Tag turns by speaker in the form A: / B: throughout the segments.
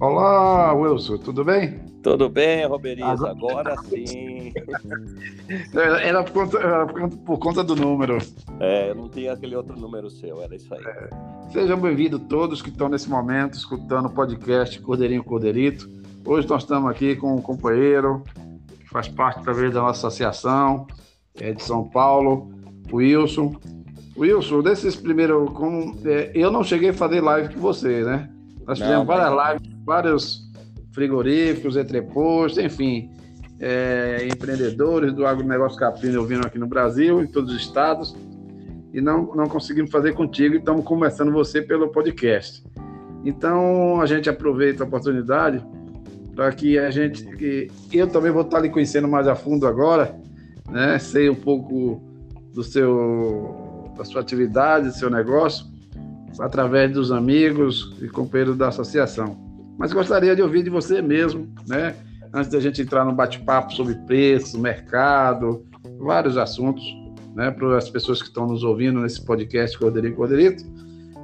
A: Olá, Wilson, tudo bem?
B: Tudo bem, Roberiz? Agora, Agora sim.
A: Era por, conta, era por conta do número.
B: É, eu não tinha aquele outro número seu, era isso aí. É.
A: Sejam bem-vindos todos que estão nesse momento escutando o podcast Cordeirinho Cordeirito. Hoje nós estamos aqui com um companheiro que faz parte talvez da nossa associação, é de São Paulo, o Wilson. Wilson, desses primeiros, como, é, eu não cheguei a fazer live com você, né? Nós fizemos não, várias mas... lives, vários frigoríficos, entrepostos, enfim, é, empreendedores do agronegócio caprino vindo aqui no Brasil, em todos os estados, e não, não conseguimos fazer contigo, e estamos começando você pelo podcast. Então, a gente aproveita a oportunidade para que a gente, que eu também vou estar lhe conhecendo mais a fundo agora, né? Sei um pouco do seu, da sua atividade, do seu negócio, através dos amigos e companheiros da associação. Mas gostaria de ouvir de você mesmo, né? Antes da gente entrar no bate-papo sobre preço, mercado, vários assuntos, né? Para as pessoas que estão nos ouvindo nesse podcast Cordeirinho Cordeirito,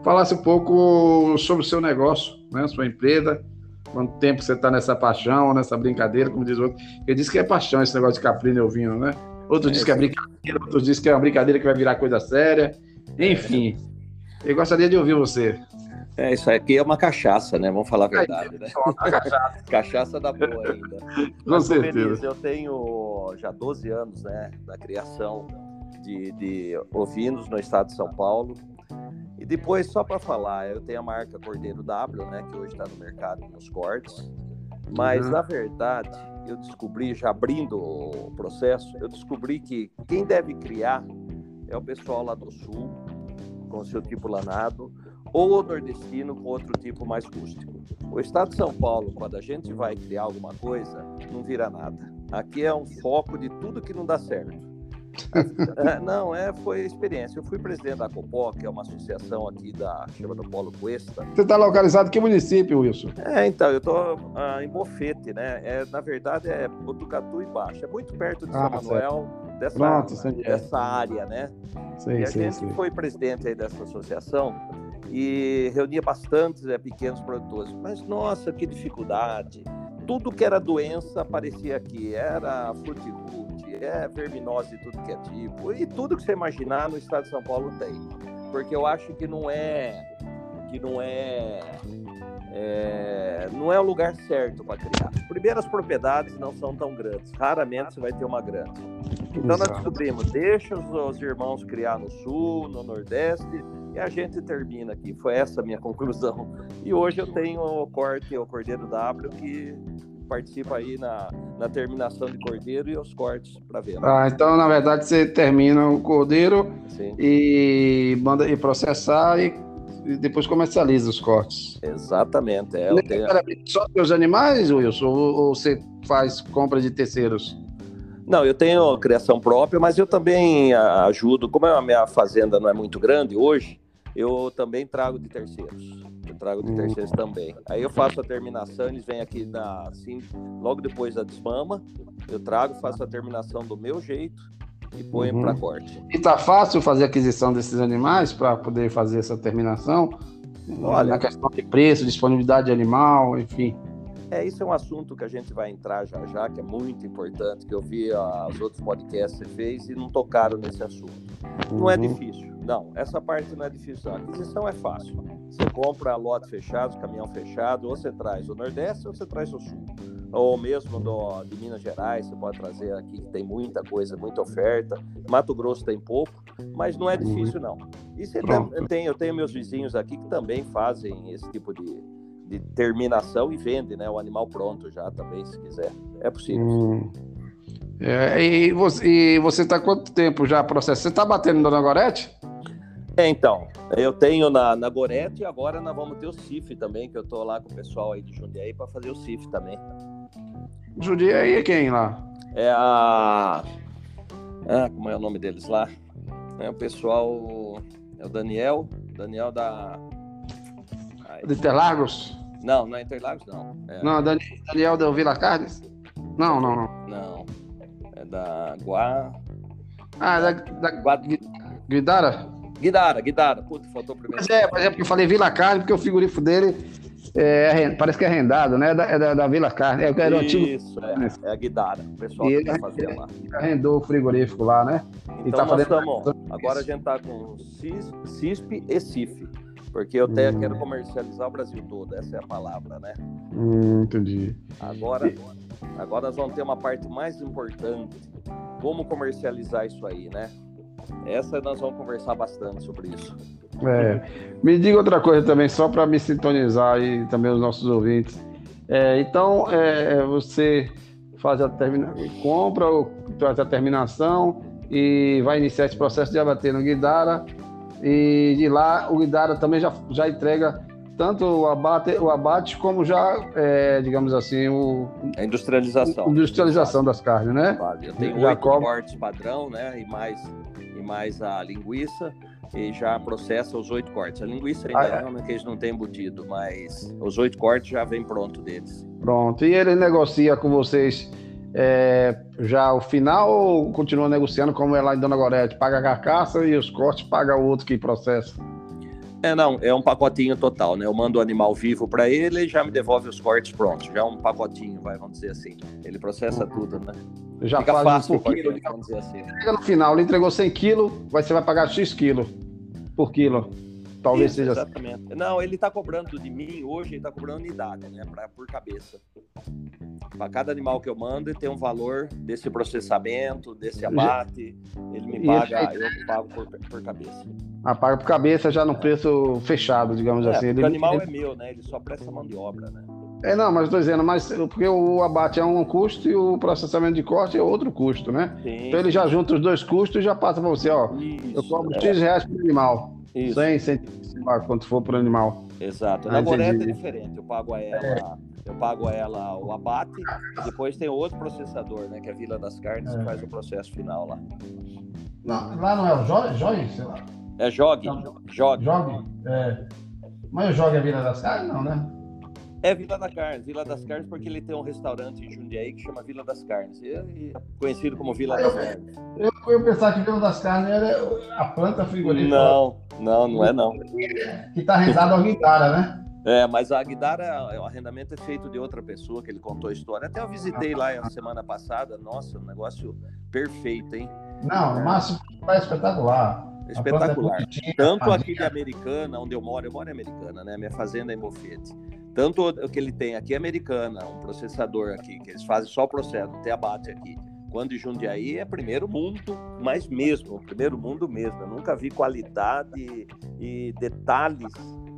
A: falasse um pouco sobre o seu negócio, né? Sua empresa, quanto tempo você está nessa paixão, nessa brincadeira, como diz outro. Ele disse que é paixão esse negócio de caprino e ovino, né? Outros é, dizem que é brincadeira, outros dizem que é uma brincadeira que vai virar coisa séria. Enfim, eu gostaria de ouvir você.
B: É, isso aqui é uma cachaça, né? Vamos falar a verdade, né? Cachaça. cachaça da boa ainda.
A: Com Mas, certeza.
B: eu tenho já 12 anos, né, da criação de, de ovinos no estado de São Paulo. E depois, só para falar, eu tenho a marca Cordeiro W, né, que hoje está no mercado nos cortes. Mas, uhum. na verdade, eu descobri, já abrindo o processo, eu descobri que quem deve criar é o pessoal lá do sul, com seu tipo lanado, ou nordestino com outro tipo mais rústico. O estado de São Paulo, quando a gente vai criar alguma coisa, não vira nada. Aqui é um foco de tudo que não dá certo. é, não, é, foi experiência. Eu fui presidente da Copó, que é uma associação aqui da chama do Polo Cuesta.
A: Você está localizado em que município, Wilson?
B: É, então, eu estou ah, em Bofete, né? É, na verdade, é Botucatu e Baixo. É muito perto de São ah, Manuel, dessa, Pronto, dessa área, né? Sim, e a sim, gente sim. foi presidente aí dessa associação e reunia bastantes é, pequenos produtores. Mas, nossa, que dificuldade! Tudo que era doença aparecia aqui. Era fruticultura, é verminose de tudo que é tipo. E tudo que você imaginar no estado de São Paulo tem. Porque eu acho que não é que não é, é não é o lugar certo para criar. Primeiro, as propriedades não são tão grandes. Raramente você vai ter uma grande. Então nós descobrimos, deixa os, os irmãos criar no sul, no nordeste, e a gente termina aqui. Foi essa a minha conclusão. E hoje eu tenho o corte, o Cordeiro W, que participa aí na, na terminação de cordeiro e os cortes para venda.
A: Ah, então na verdade você termina o cordeiro Sim. e manda e processar e, e, depois comercializa os cortes.
B: Exatamente. É,
A: tenho... Só os animais, Wilson, ou, ou você faz compra de terceiros?
B: Não, eu tenho criação própria, mas eu também ajudo. Como a minha fazenda não é muito grande hoje, eu também trago de terceiros. Eu trago de terceiros também. Aí eu faço a terminação, eles vêm aqui na, assim, logo depois da desmama, eu trago, faço a terminação do meu jeito e ponho uhum. para corte.
A: E tá fácil fazer a aquisição desses animais para poder fazer essa terminação? Olha, na questão de preço, disponibilidade de animal, enfim.
B: É, isso é um assunto que a gente vai entrar já já, que é muito importante, que eu vi os outros podcasts que você fez e não tocaram nesse assunto. Uhum. Não é uhum. difícil, não, essa parte não é difícil. A aquisição é fácil. Você compra lote fechado, caminhão fechado, ou você traz o Nordeste ou você traz o Sul. Ou mesmo do, de Minas Gerais, você pode trazer aqui, que tem muita coisa, muita oferta. Mato Grosso tem pouco, mas não é difícil, não. E você tem, eu tenho meus vizinhos aqui que também fazem esse tipo de, de terminação e vende, né? O animal pronto já também, se quiser. É possível. Hum.
A: É, e você está quanto tempo já processando? Você está batendo na Gorete?
B: É, então, eu tenho na, na Gorete e agora nós vamos ter o CIF também, que eu tô lá com o pessoal aí de Jundiaí para fazer o CIF também.
A: Jundiaí é quem lá?
B: É a. Ah, como é o nome deles lá? É o pessoal. É o Daniel. Daniel da.
A: De Interlagos?
B: Não, não é Interlagos, não.
A: É... Não, Daniel da Vila Carnes? Não, não, não.
B: Não. É da Guá.
A: Ah, da, da Guá... Guidara?
B: Guidara, Guidara. Puta, faltou primeiro.
A: Mas é, mas é porque eu falei Vila Carne, porque o figurifo dele é, parece que é arrendado, né? É da, é da, da Vila Carne. É,
B: é Isso, é, é a Guidara, o pessoal e que ele, fazer lá.
A: Arrendou o frigorífico lá, né?
B: Então tá nós estamos, agora a gente está com CISP e CIF, porque eu até hum. quero comercializar o Brasil todo, essa é a palavra, né?
A: Hum, entendi.
B: Agora, agora nós vamos ter uma parte mais importante, como comercializar isso aí, né? Essa nós vamos conversar bastante sobre isso.
A: É. Me diga outra coisa também, só para me sintonizar e também os nossos ouvintes. É, então, é, você faz a termina... compra, faz a terminação e vai iniciar esse processo de abater no Guidara. E de lá, o Guidara também já, já entrega tanto o abate, o abate como já, é, digamos assim, o,
B: a industrialização.
A: Industrialização das carnes, né?
B: Vale. Eu tenho oito cortes padrão, né? E mais, mais a linguiça e já processa os oito cortes. A linguiça ainda ah, é. não, que eles não têm embutido, mas os oito cortes já vem pronto deles.
A: Pronto. E ele negocia com vocês é, já o final ou continua negociando como é lá em Dona Gorete? Paga a carcaça e os cortes paga o outro que processa?
B: É, não, é um pacotinho total, né? Eu mando o animal vivo para ele e já me devolve os cortes prontos. Já é um pacotinho, vai, vamos dizer assim. Ele processa tudo, né?
A: Já Fica faz fácil por quilo, vamos dizer assim. Chega no final, ele entregou 100 quilos, você vai pagar X quilo por quilo. Talvez Isso, seja
B: assim. exatamente. Não, ele está cobrando de mim hoje, ele está cobrando unidade, né? Pra, por cabeça. Para cada animal que eu mando, ele tem um valor desse processamento, desse abate. Ele me paga, eu pago por, por cabeça.
A: Ah, paga por cabeça já no preço fechado, digamos
B: é,
A: assim.
B: Ele, o animal é meu, né? Ele só presta mão de obra, né?
A: É, não, mas estou dizendo, mas porque o abate é um custo e o processamento de corte é outro custo, né? Sim, então ele já junta os dois custos e já passa para você, ó. Isso, eu cobro é. X reais por animal. Isso. 100, 100, quanto for por animal.
B: Exato. Na Goreta é diferente. Eu pago a ela, é. eu pago a ela o abate, depois tem outro processador, né? Que é a Vila das Carnes, é. que faz o processo final lá.
A: Não, lá não é o Jogue, sei lá.
B: É Jogue. Jogue.
A: Jogue? É. Mas o Jogue é a Vila das Carnes, não, né?
B: É Vila das Carnes, Vila das Carnes porque ele tem um restaurante em Jundiaí que chama Vila das Carnes, e, e conhecido como Vila das Carnes.
A: Eu, eu pensava que Vila das Carnes era a planta frigorífica.
B: Não, não, não é não.
A: Que está rezado ao Guidara, né?
B: É, mas a Guidara, o arrendamento é feito de outra pessoa que ele contou a história. Até eu visitei lá a semana passada. Nossa, um negócio perfeito, hein?
A: Não, o Márcio é espetacular.
B: Espetacular. É Tanto aqui de Americana, onde eu moro, eu moro em Americana, né? Minha fazenda é em Bofete. Tanto o que ele tem aqui é Americana, um processador aqui, que eles fazem só o processo, tem abate aqui. Quando em Jundiaí é primeiro mundo, mas mesmo, primeiro mundo mesmo. Eu nunca vi qualidade e detalhes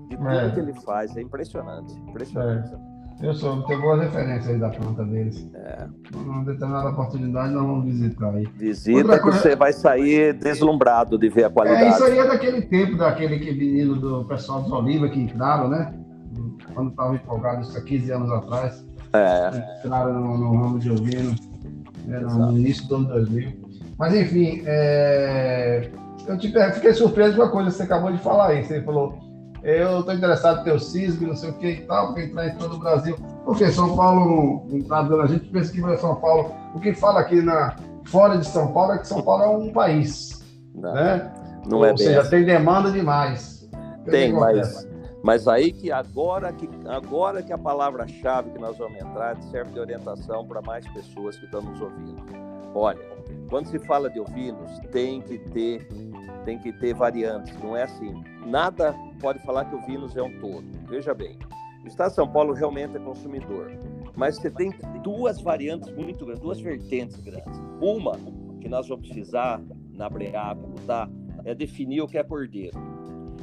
B: de tudo é. que ele faz. É impressionante, impressionante. É.
A: Eu sou, tenho boas referências aí da planta deles. É. Numa determinada oportunidade nós vamos visitar aí.
B: Visita coisa... você vai sair deslumbrado de ver a qualidade.
A: É, isso aí é daquele tempo, daquele que menino do pessoal dos Oliva que entraram, né? Quando estava empolgado, isso há 15 anos atrás. É. Entraram no, no ramo de ovino, né, no início do ano 2000. Mas enfim, é... eu te, fiquei surpreso com a coisa que você acabou de falar aí. Você falou eu estou interessado em ter o CISB, não sei o que e tal, para entrar em todo o Brasil. Porque São Paulo não está dando, a gente pensa que vai São Paulo. O que fala aqui na, fora de São Paulo é que São Paulo é um país. Não, né? não é Ou seja, tem demanda demais.
B: Tem, mas, mas aí que agora que, agora que a palavra-chave que nós vamos entrar serve de orientação para mais pessoas que estão nos ouvindo. Olha, quando se fala de ovinos, tem que ter tem que ter variantes, não é assim. Nada pode falar que o Vinus é um todo. Veja bem, o Estado de São Paulo realmente é consumidor, mas você tem duas variantes muito grandes, duas vertentes grandes. Uma que nós vamos precisar na Breáculo, tá? É definir o que é cordeiro.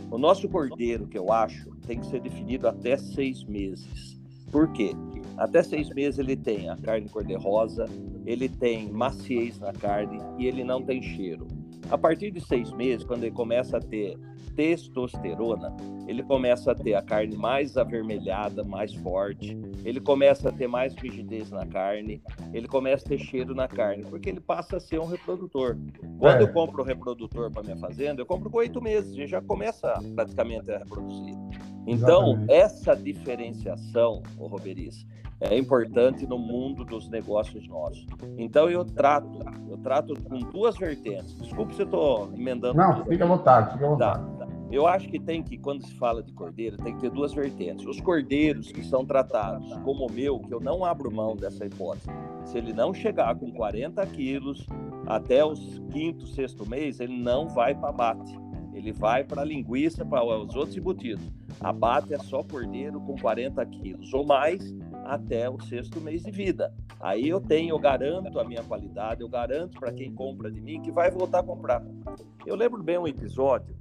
B: O nosso cordeiro, que eu acho, tem que ser definido até seis meses. Por quê? Até seis meses ele tem a carne cor-de-rosa, ele tem maciez na carne e ele não tem cheiro. A partir de seis meses, quando ele começa a ter testosterona, ele começa a ter a carne mais avermelhada, mais forte, ele começa a ter mais rigidez na carne, ele começa a ter cheiro na carne, porque ele passa a ser um reprodutor. Quando é. eu compro o reprodutor para minha fazenda, eu compro com oito meses, gente já começa praticamente a reproduzir. Então, Exatamente. essa diferenciação, o Roberiz, é importante no mundo dos negócios nossos. Então eu trato, eu trato com duas vertentes. Desculpe se eu estou emendando.
A: Não, tudo. fica à vontade, fica à vontade.
B: Tá, tá. Eu acho que tem que, quando se fala de cordeiro, tem que ter duas vertentes. Os cordeiros que são tratados como o meu, que eu não abro mão dessa hipótese, se ele não chegar com 40 quilos até os quinto, sexto mês, ele não vai para abate. Ele vai para linguiça, para os outros embutidos. Abate é só cordeiro com 40 quilos ou mais até o sexto mês de vida. Aí eu tenho, eu garanto a minha qualidade, eu garanto para quem compra de mim que vai voltar a comprar. Eu lembro bem um episódio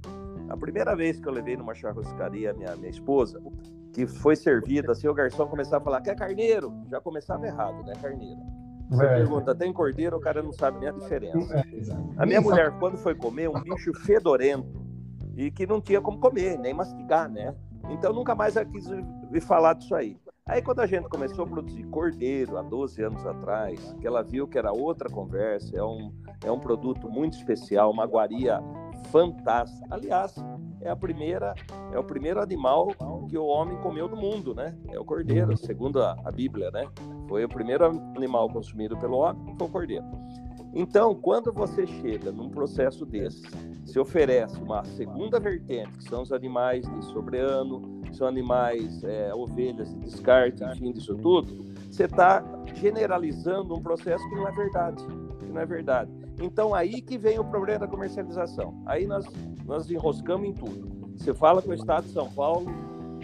B: a primeira vez que eu levei numa churrascaria minha, minha esposa, que foi servida, assim, o garçom começava a falar, quer carneiro? Já começava errado, né, carneiro? Você é. pergunta, tem cordeiro? O cara não sabe nem a diferença. É, a minha mulher, quando foi comer, um bicho fedorento e que não tinha como comer, nem mastigar, né? Então nunca mais ela quis me falar disso aí. Aí quando a gente começou a produzir cordeiro há 12 anos atrás, que ela viu que era outra conversa, é um, é um produto muito especial, uma guaria fantástica. Aliás, é a primeira, é o primeiro animal que o homem comeu do mundo, né? É o cordeiro, segundo a, a Bíblia, né? Foi o primeiro animal consumido pelo homem, foi o cordeiro. Então, quando você chega num processo desse, se oferece uma segunda vertente, que são os animais de sobreano, são animais, é, ovelhas de descarte, enfim, disso tudo, você está generalizando um processo que não é verdade, que não é verdade. Então aí que vem o problema da comercialização. Aí nós nós enroscamos em tudo. Você fala que o Estado de São Paulo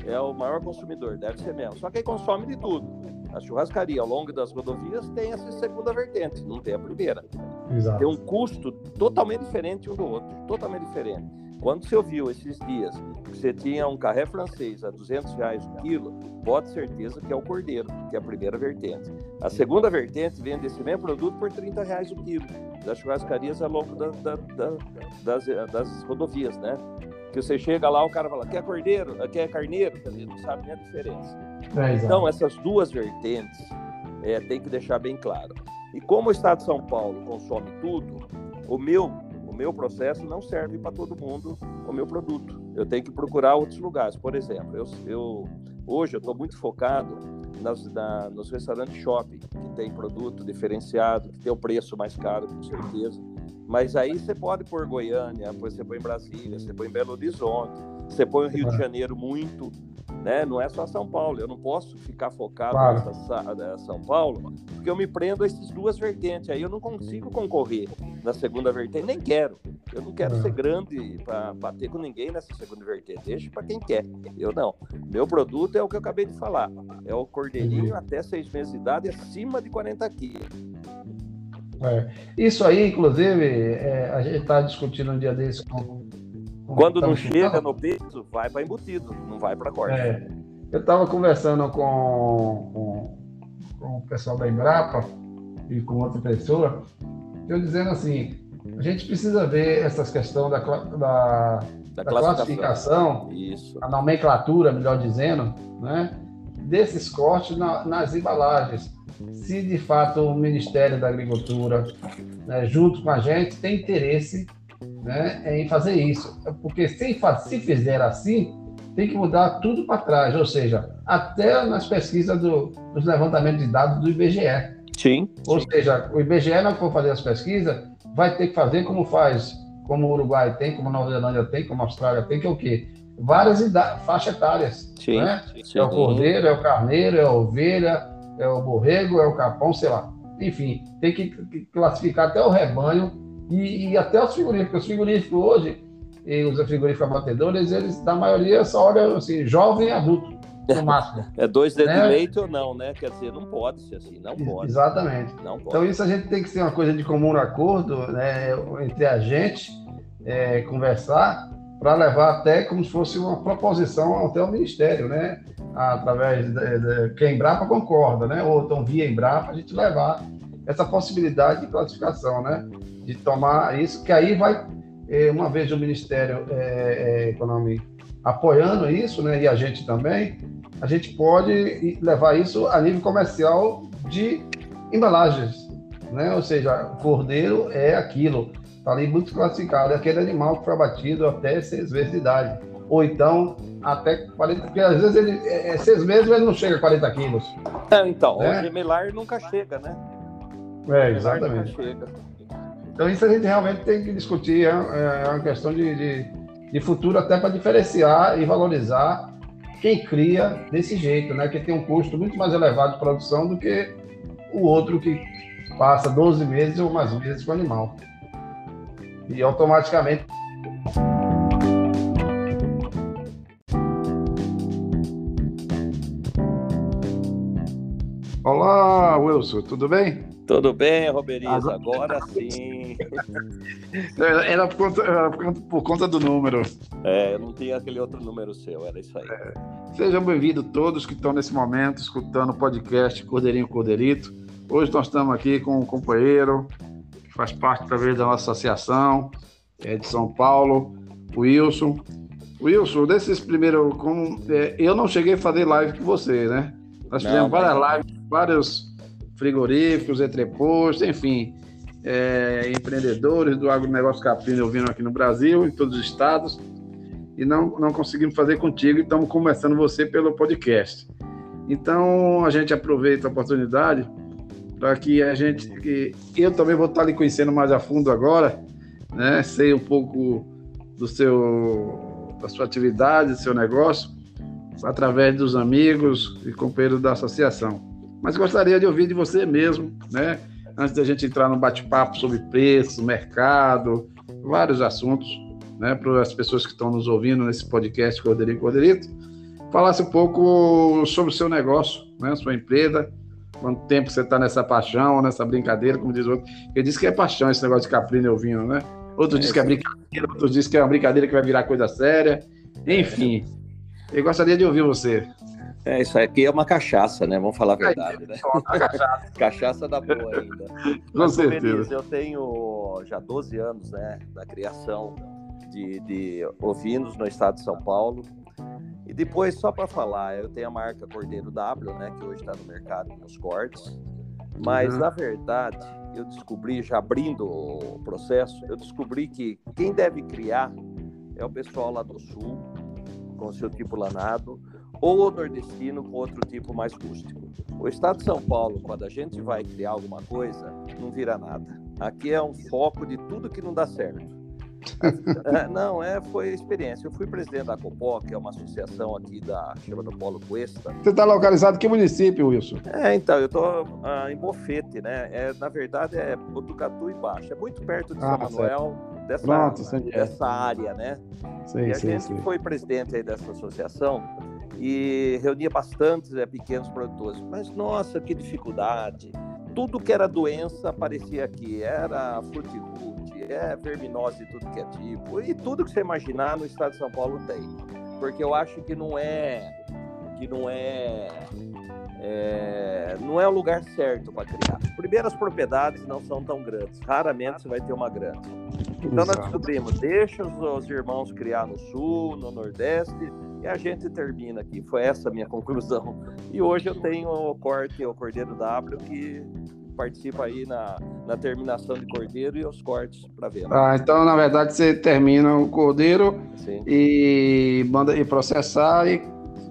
B: é o maior consumidor, deve ser mesmo. Só que aí consome de tudo. A churrascaria ao longo das rodovias tem essa segunda vertente, não tem a primeira. Exato. Tem um custo totalmente diferente um do outro, totalmente diferente. Quando você ouviu esses dias que você tinha um carré francês a 200 reais o quilo, pode certeza que é o cordeiro, que é a primeira vertente. A segunda vertente vende esse mesmo produto por 30 reais o quilo, das churrascarias ao longo da, da, da, das, das rodovias, né? Que você chega lá, o cara fala, quer cordeiro, quer carneiro, ele não sabe nem a diferença. É, então, essas duas vertentes é, tem que deixar bem claro. E como o Estado de São Paulo consome tudo, o meu o meu processo não serve para todo mundo o meu produto. Eu tenho que procurar outros lugares. Por exemplo, eu, eu hoje eu estou muito focado nas, na, nos restaurantes shopping, que tem produto diferenciado, que tem o preço mais caro, com certeza. Mas aí você pode pôr Goiânia, você põe Brasília, você põe Belo Horizonte, você põe o Rio de Janeiro muito, né? Não é só São Paulo. Eu não posso ficar focado claro. nessa né, São Paulo, porque eu me prendo a essas duas vertentes. Aí eu não consigo concorrer na segunda vertente, nem quero. Eu não quero ser grande para bater com ninguém nessa segunda vertente. Deixa para quem quer. Eu não. Meu produto é o que eu acabei de falar. É o cordeirinho até seis meses de idade, acima de 40 quilos.
A: É. Isso aí, inclusive, é, a gente está discutindo um dia desse com
B: quando não chega no peso, vai para embutido, não vai para corte. É,
A: eu estava conversando com, com, com, o pessoal da Embrapa e com outra pessoa, eu dizendo assim, a gente precisa ver essas questões da, da, da, da classificação, Isso. a nomenclatura, melhor dizendo, né, desses cortes na, nas embalagens. Se de fato o Ministério da Agricultura, né, junto com a gente, tem interesse né, em fazer isso. Porque se, se fizer assim, tem que mudar tudo para trás, ou seja, até nas pesquisas do, dos levantamentos de dados do IBGE.
B: Sim.
A: Ou
B: sim.
A: seja, o IBGE, não for fazer as pesquisas, vai ter que fazer como faz, como o Uruguai tem, como a Nova Zelândia tem, como a Austrália tem, que é o quê? Várias faixas etárias. Sim, né? sim. É o cordeiro, é o carneiro, é a ovelha, é o borrego, é o capão, sei lá. Enfim, tem que classificar até o rebanho e, e até os frigoríficos. Os frigoríficos hoje, e os frigoríficos abatedores, eles, na maioria, só olham assim, jovem e adulto, no máximo.
B: É dois dedos né? de leite ou não, né? Quer dizer, não pode ser assim, não pode.
A: Exatamente. Não pode. Então, isso a gente tem que ser uma coisa de comum acordo né, entre a gente, é, conversar, para levar até como se fosse uma proposição até o Ministério, né? Através de, de, que a Embrapa concorda, né? Ou então via Embrapa, a gente levar essa possibilidade de classificação, né? de tomar isso, que aí vai, é, uma vez o Ministério é, é, Econômico apoiando isso, né, e a gente também, a gente pode levar isso a nível comercial de embalagens, né? Ou seja, cordeiro é aquilo, está ali muito classificado, é aquele animal que foi abatido até seis vezes de idade, ou então até 40, porque às vezes ele é, é seis meses ele não chega a 40 quilos.
B: É, então, né? o gemelar nunca chega, né?
A: É, exatamente. Então isso a gente realmente tem que discutir, é, é uma questão de, de, de futuro até para diferenciar e valorizar quem cria desse jeito, né? Que tem um custo muito mais elevado de produção do que o outro que passa 12 meses ou mais meses com o animal. E automaticamente. Olá, Wilson, tudo bem?
B: Tudo bem, Roberiz? Agora, Agora sim.
A: Era por, conta, era por conta do número.
B: É, eu não tinha aquele outro número seu, era isso aí. É.
A: Sejam bem-vindos todos que estão nesse momento escutando o podcast Cordeirinho Cordeirito. Hoje nós estamos aqui com um companheiro que faz parte também da nossa associação, é de São Paulo, o Wilson. Wilson, desses primeiros. Como, é, eu não cheguei a fazer live com você, né? Nós fizemos não, várias lives, vários frigoríficos, entrepostos, enfim, é, empreendedores do agronegócio caprino ouvindo aqui no Brasil, em todos os estados, e não, não conseguimos fazer contigo, e estamos conversando você pelo podcast. Então, a gente aproveita a oportunidade para que a gente, que eu também vou estar lhe conhecendo mais a fundo agora, né? Sei um pouco do seu, da sua atividade, do seu negócio, através dos amigos e companheiros da associação mas gostaria de ouvir de você mesmo, né? Antes da gente entrar no bate-papo sobre preço, mercado, vários assuntos, né? Para as pessoas que estão nos ouvindo nesse podcast Cordeirinho Cordeirito, falasse um pouco sobre o seu negócio, né? Sua empresa, quanto tempo você está nessa paixão, nessa brincadeira, como diz o outro. Ele disse que é paixão esse negócio de caprino e ouvindo, né? Outro é, diz que é brincadeira, outros diz que é uma brincadeira que vai virar coisa séria. Enfim, eu gostaria de ouvir você.
B: É, isso aqui é uma cachaça, né? Vamos falar a verdade, né? cachaça. cachaça da boa ainda.
A: Com Mas, certeza. Feliz,
B: eu tenho já 12 anos, né, da criação de, de ovinos no estado de São Paulo. E depois, só para falar, eu tenho a marca Cordeiro W, né, que hoje está no mercado nos cortes. Mas, uhum. na verdade, eu descobri, já abrindo o processo, eu descobri que quem deve criar é o pessoal lá do Sul, com o seu tipo lanado, ou o nordestino com outro tipo mais rústico. O estado de São Paulo, quando a gente vai criar alguma coisa, não vira nada. Aqui é um foco de tudo que não dá certo. É, não, é, foi experiência. Eu fui presidente da Copó, que é uma associação aqui da chama do Polo Cuesta.
A: Você está localizado em que município, Wilson?
B: É, então, eu estou ah, em Bofete, né? É, na verdade, é Botucatu e Baixo. É muito perto de ah, São Manuel, dessa, Pronto, dessa área, né? Sim, e a gente foi presidente aí dessa associação e reunia bastantes é, pequenos produtores. Mas, nossa, que dificuldade! Tudo que era doença aparecia aqui. Era é verminose tudo que é tipo. E tudo que você imaginar no estado de São Paulo tem. Porque eu acho que não é... Que não é é, não é o lugar certo para criar. Primeiro, as propriedades não são tão grandes. Raramente você vai ter uma grande. Então, nós descobrimos: deixa os, os, irmãos criar no sul, no nordeste, e a gente termina aqui. Foi essa a minha conclusão. E hoje eu tenho o corte, o Cordeiro W, que participa aí na, na terminação de cordeiro e os cortes para venda.
A: Ah, então, na verdade, você termina o cordeiro Sim. e manda e processar e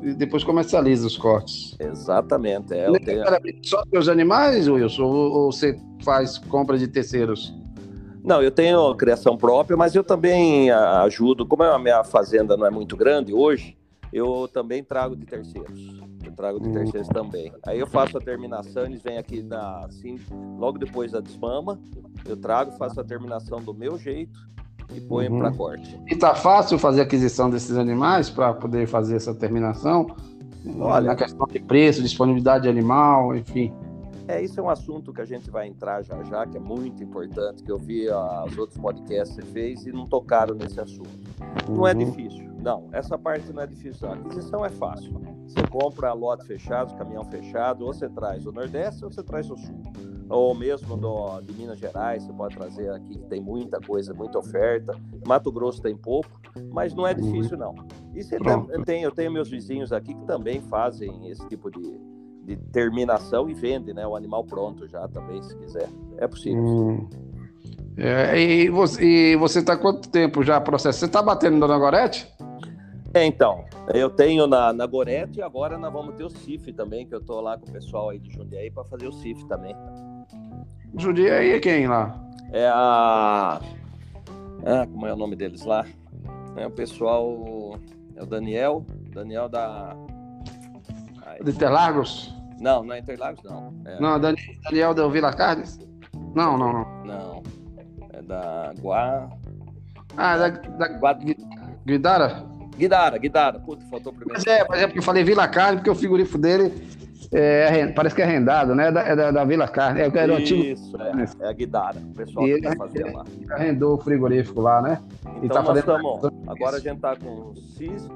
A: e depois comercializa os cortes.
B: Exatamente. É,
A: tenho... Só os animais, Wilson, ou você faz compra de terceiros?
B: Não, eu tenho criação própria, mas eu também ajudo. Como a minha fazenda não é muito grande hoje, eu também trago de terceiros. Eu trago de hum. terceiros também. Aí eu faço a terminação, eles vêm aqui na, assim, logo depois da desmama. Eu trago, faço a terminação do meu jeito e põe uhum. para corte.
A: E tá fácil fazer aquisição desses animais para poder fazer essa terminação? Olha, na questão de preço, disponibilidade de animal, enfim.
B: É, isso é um assunto que a gente vai entrar já já, que é muito importante, que eu vi os outros podcasts que você fez e não tocaram nesse assunto. Uhum. Não é uhum. difícil, não. Essa parte não é difícil. A aquisição é fácil. Você compra lote fechado, caminhão fechado, ou você traz o Nordeste ou você traz o Sul ou mesmo do, de Minas Gerais, você pode trazer aqui que tem muita coisa, muita oferta. Mato Grosso tem pouco, mas não é difícil não. E você tem, tem, eu tenho meus vizinhos aqui que também fazem esse tipo de, de terminação e vendem, né? O animal pronto já também, se quiser. É possível. Hum.
A: É, e você está quanto tempo já processo? Você está batendo na Gorete?
B: É, então, eu tenho na, na Gorete e agora nós vamos ter o CIF também, que eu estou lá com o pessoal aí de Jundiaí para fazer o CIF também.
A: Jundiaí é quem lá?
B: É a. Ah, como é o nome deles lá? É o pessoal. É o Daniel. Daniel da.
A: De Interlagos?
B: Não, não é Interlagos, não.
A: É... Não, Daniel da Vila Carnes? Não, não, não.
B: Não. É da Guá.
A: Ah, da, da Guá... Guidara?
B: Guidara, Guidara. Puta, faltou primeiro.
A: Mas é, mas é porque eu falei Vila Carne, porque o figurifo dele é, parece que é rendado, né? É da, é da, da Vila Carne. É,
B: era Isso, antigo... é, é a Guidara. O pessoal e
A: que ele, fazer lá. arrendou o frigorífico lá, né?
B: Então tá nós estamos. Agora a gente tá com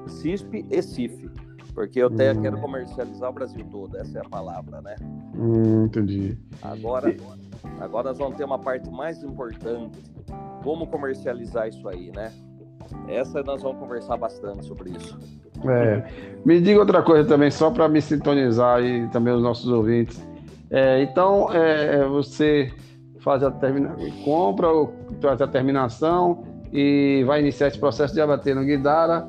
B: CISP e CIF. Porque eu até hum. quero comercializar o Brasil todo, essa é a palavra, né?
A: Hum, entendi.
B: Agora, agora nós vamos ter uma parte mais importante, como comercializar isso aí, né? Essa nós vamos conversar bastante sobre isso.
A: É. Me diga outra coisa também, só para me sintonizar e também os nossos ouvintes. É, então, é, é você faz a termina... compra, faz a terminação e vai iniciar esse processo de abater no Guidara.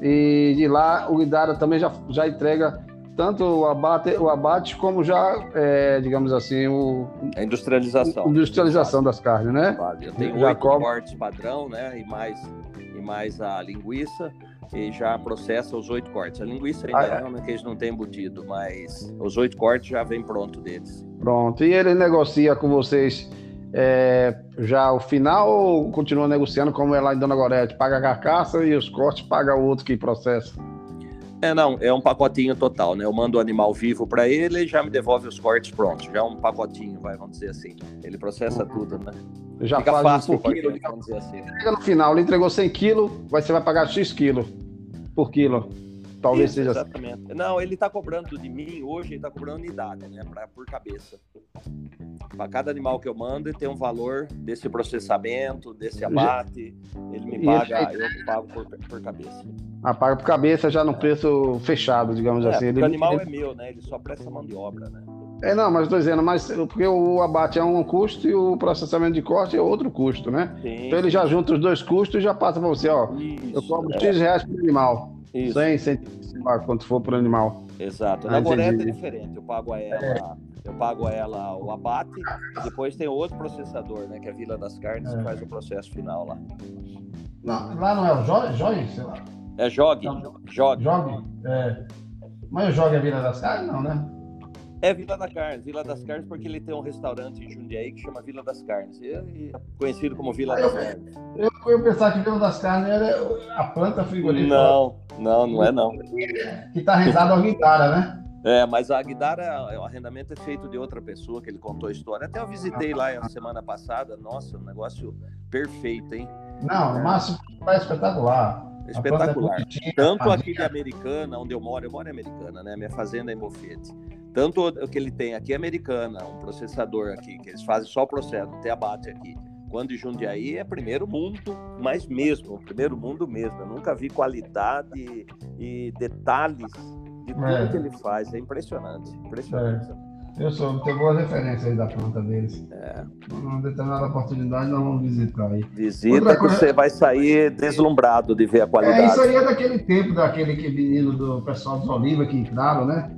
A: E de lá, o Guidara também já, já entrega tanto o abate, o abate como já, é, digamos assim, o,
B: a industrialização.
A: Industrialização das carnes, né?
B: Eu tenho oito cortes padrão, né? E mais mais a linguiça e já processa os oito cortes. A linguiça ainda ah, é, é que eles não têm embutido, mas os oito cortes já vem pronto deles.
A: Pronto. E ele negocia com vocês é, já o final ou continua negociando como é lá em Dona Gorete? Paga a carcaça e os cortes paga o outro que processa?
B: É, não, é um pacotinho total, né? Eu mando o animal vivo para ele e já me devolve os cortes prontos. Já é um pacotinho, vai, vamos dizer assim. Ele processa tudo, né?
A: Já Fica faz fácil um por quilo, vamos dizer assim. Chega no final, ele entregou 100 quilos, você vai pagar X quilos por quilo. Talvez Isso, seja
B: assim. exatamente. Assim. Não, ele está cobrando de mim hoje, ele está cobrando unidade, né? Pra, por cabeça. Para cada animal que eu mando, ele tem um valor desse processamento, desse abate. Ele me paga, ele... eu pago por, por cabeça.
A: Ah, paga por cabeça já no preço fechado, digamos
B: é,
A: assim.
B: Ele... O animal é meu, né? Ele só presta mão de obra, né?
A: É, não, mas estou dizendo, mas porque o abate é um custo e o processamento de corte é outro custo, né? Sim. Então ele já junta os dois custos e já passa para você, ó. Isso, eu cobro é. X reais por animal. Isso. 100, 100, quanto for por animal.
B: Exato. Na Goreta é diferente. Eu pago a ela, é. eu pago a ela o abate, e depois tem outro processador, né? Que é a Vila das Carnes, é. que faz o processo final lá.
A: Não, lá não é o Jogue, Jogue sei lá.
B: É Jogue. Jogue.
A: Jogue. É. Mas o Jogue é Vila das Carnes, não, né?
B: É Vila das Carnes, Vila das Carnes porque ele tem um restaurante em Jundiaí que chama Vila das Carnes, e é conhecido como Vila das Carnes.
A: Eu, eu pensava que Vila das Carnes era a planta frigorífica.
B: Não, não, não é não.
A: Que está rezado a Guidara, né?
B: É, mas a Guidara, o arrendamento é feito de outra pessoa que ele contou a história. Até eu visitei lá a semana passada, nossa, um negócio perfeito, hein?
A: Não, o Márcio é espetacular.
B: Espetacular. É Tanto aqui de Americana, onde eu moro, eu moro em Americana, né? Minha fazenda é em Bofete. Tanto o que ele tem aqui é Americana, um processador aqui, que eles fazem só o processo, não tem abate aqui. Quando em Jundiaí é primeiro mundo, mas mesmo, primeiro mundo mesmo. Eu nunca vi qualidade e detalhes de tudo é. que ele faz. É impressionante, impressionante. É.
A: Eu sou, tenho boas referências aí da planta deles. É. Numa determinada oportunidade nós vamos visitar aí.
B: Visita que você vai sair deslumbrado de ver a qualidade.
A: É, isso aí é daquele tempo, daquele que menino do pessoal dos Oliva que entraram, né?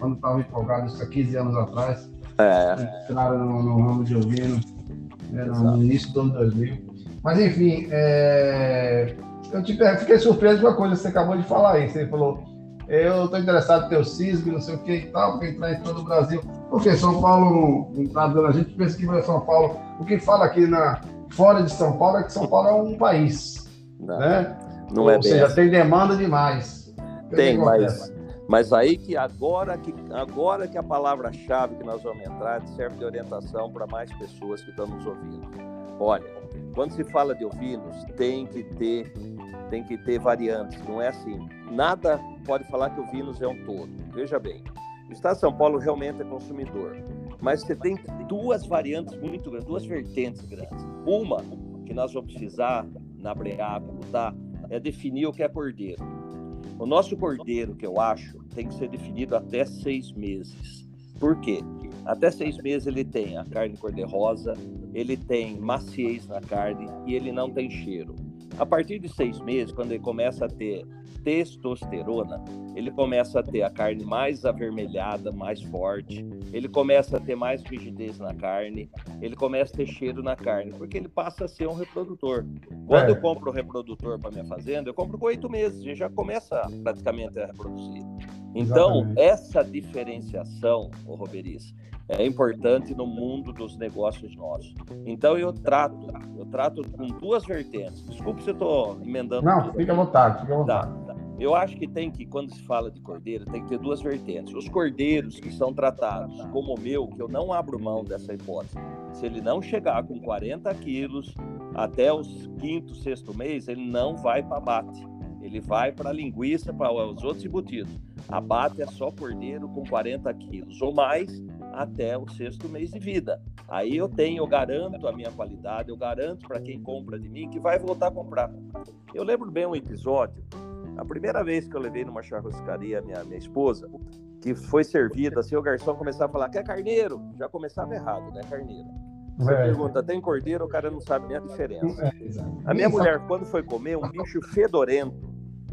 A: Quando estava empolgado, isso há 15 anos atrás. É. Entraram no, no ramo de ovino, né, no início do ano 2000. Mas enfim, é... eu te, fiquei surpreso com a coisa que você acabou de falar aí. Você falou eu estou interessado em ter o CISB, não sei o que e tal, para entrar em todo o Brasil. Porque São Paulo não está dando, a gente pensa que vai São Paulo. O que fala aqui na, fora de São Paulo é que São Paulo é um país. Não, né?
B: não é Ou
A: seja, assim. tem demanda demais.
B: Tem, mas, mas aí que agora que agora que a palavra-chave que nós vamos entrar serve de orientação para mais pessoas que estão nos ouvindo. Olha, quando se fala de ovinos, tem que ter tem que ter variantes, não é assim. Nada pode falar que o Vinus é um todo. Veja bem, o Estado de São Paulo realmente é consumidor, mas você tem duas variantes muito grandes, duas vertentes grandes. Uma que nós vamos precisar na Breáculo, tá? É definir o que é cordeiro. O nosso cordeiro, que eu acho, tem que ser definido até seis meses. Por quê? Até seis meses ele tem a carne cor-de-rosa, ele tem maciez na carne e ele não tem cheiro. A partir de seis meses, quando ele começa a ter testosterona, ele começa a ter a carne mais avermelhada, mais forte, ele começa a ter mais rigidez na carne, ele começa a ter cheiro na carne, porque ele passa a ser um reprodutor. Quando é. eu compro o reprodutor para minha fazenda, eu compro com oito meses, e já começa praticamente a reproduzir. Então, Exatamente. essa diferenciação, o Roberiz, é importante no mundo dos negócios nossos. Então, eu trato, eu trato com duas vertentes. Desculpe se eu estou emendando.
A: Não, fica à vontade, fica à tá, vontade.
B: Tá. Eu acho que tem que, quando se fala de cordeiro, tem que ter duas vertentes. Os cordeiros que são tratados como o meu, que eu não abro mão dessa hipótese. Se ele não chegar com 40 quilos até os quinto, sexto mês, ele não vai para abate. Ele vai para linguiça, para os outros embutidos. Abate é só cordeiro com 40 quilos ou mais até o sexto mês de vida. Aí eu tenho, eu garanto a minha qualidade, eu garanto para quem compra de mim que vai voltar a comprar. Eu lembro bem um episódio, a primeira vez que eu levei numa churrascaria a minha, minha esposa, que foi servida, assim, o garçom começava a falar, quer carneiro? Já começava errado, né, carneiro? Você é. pergunta, tem cordeiro? O cara não sabe nem a diferença. É, a minha mulher, quando foi comer, um bicho fedorento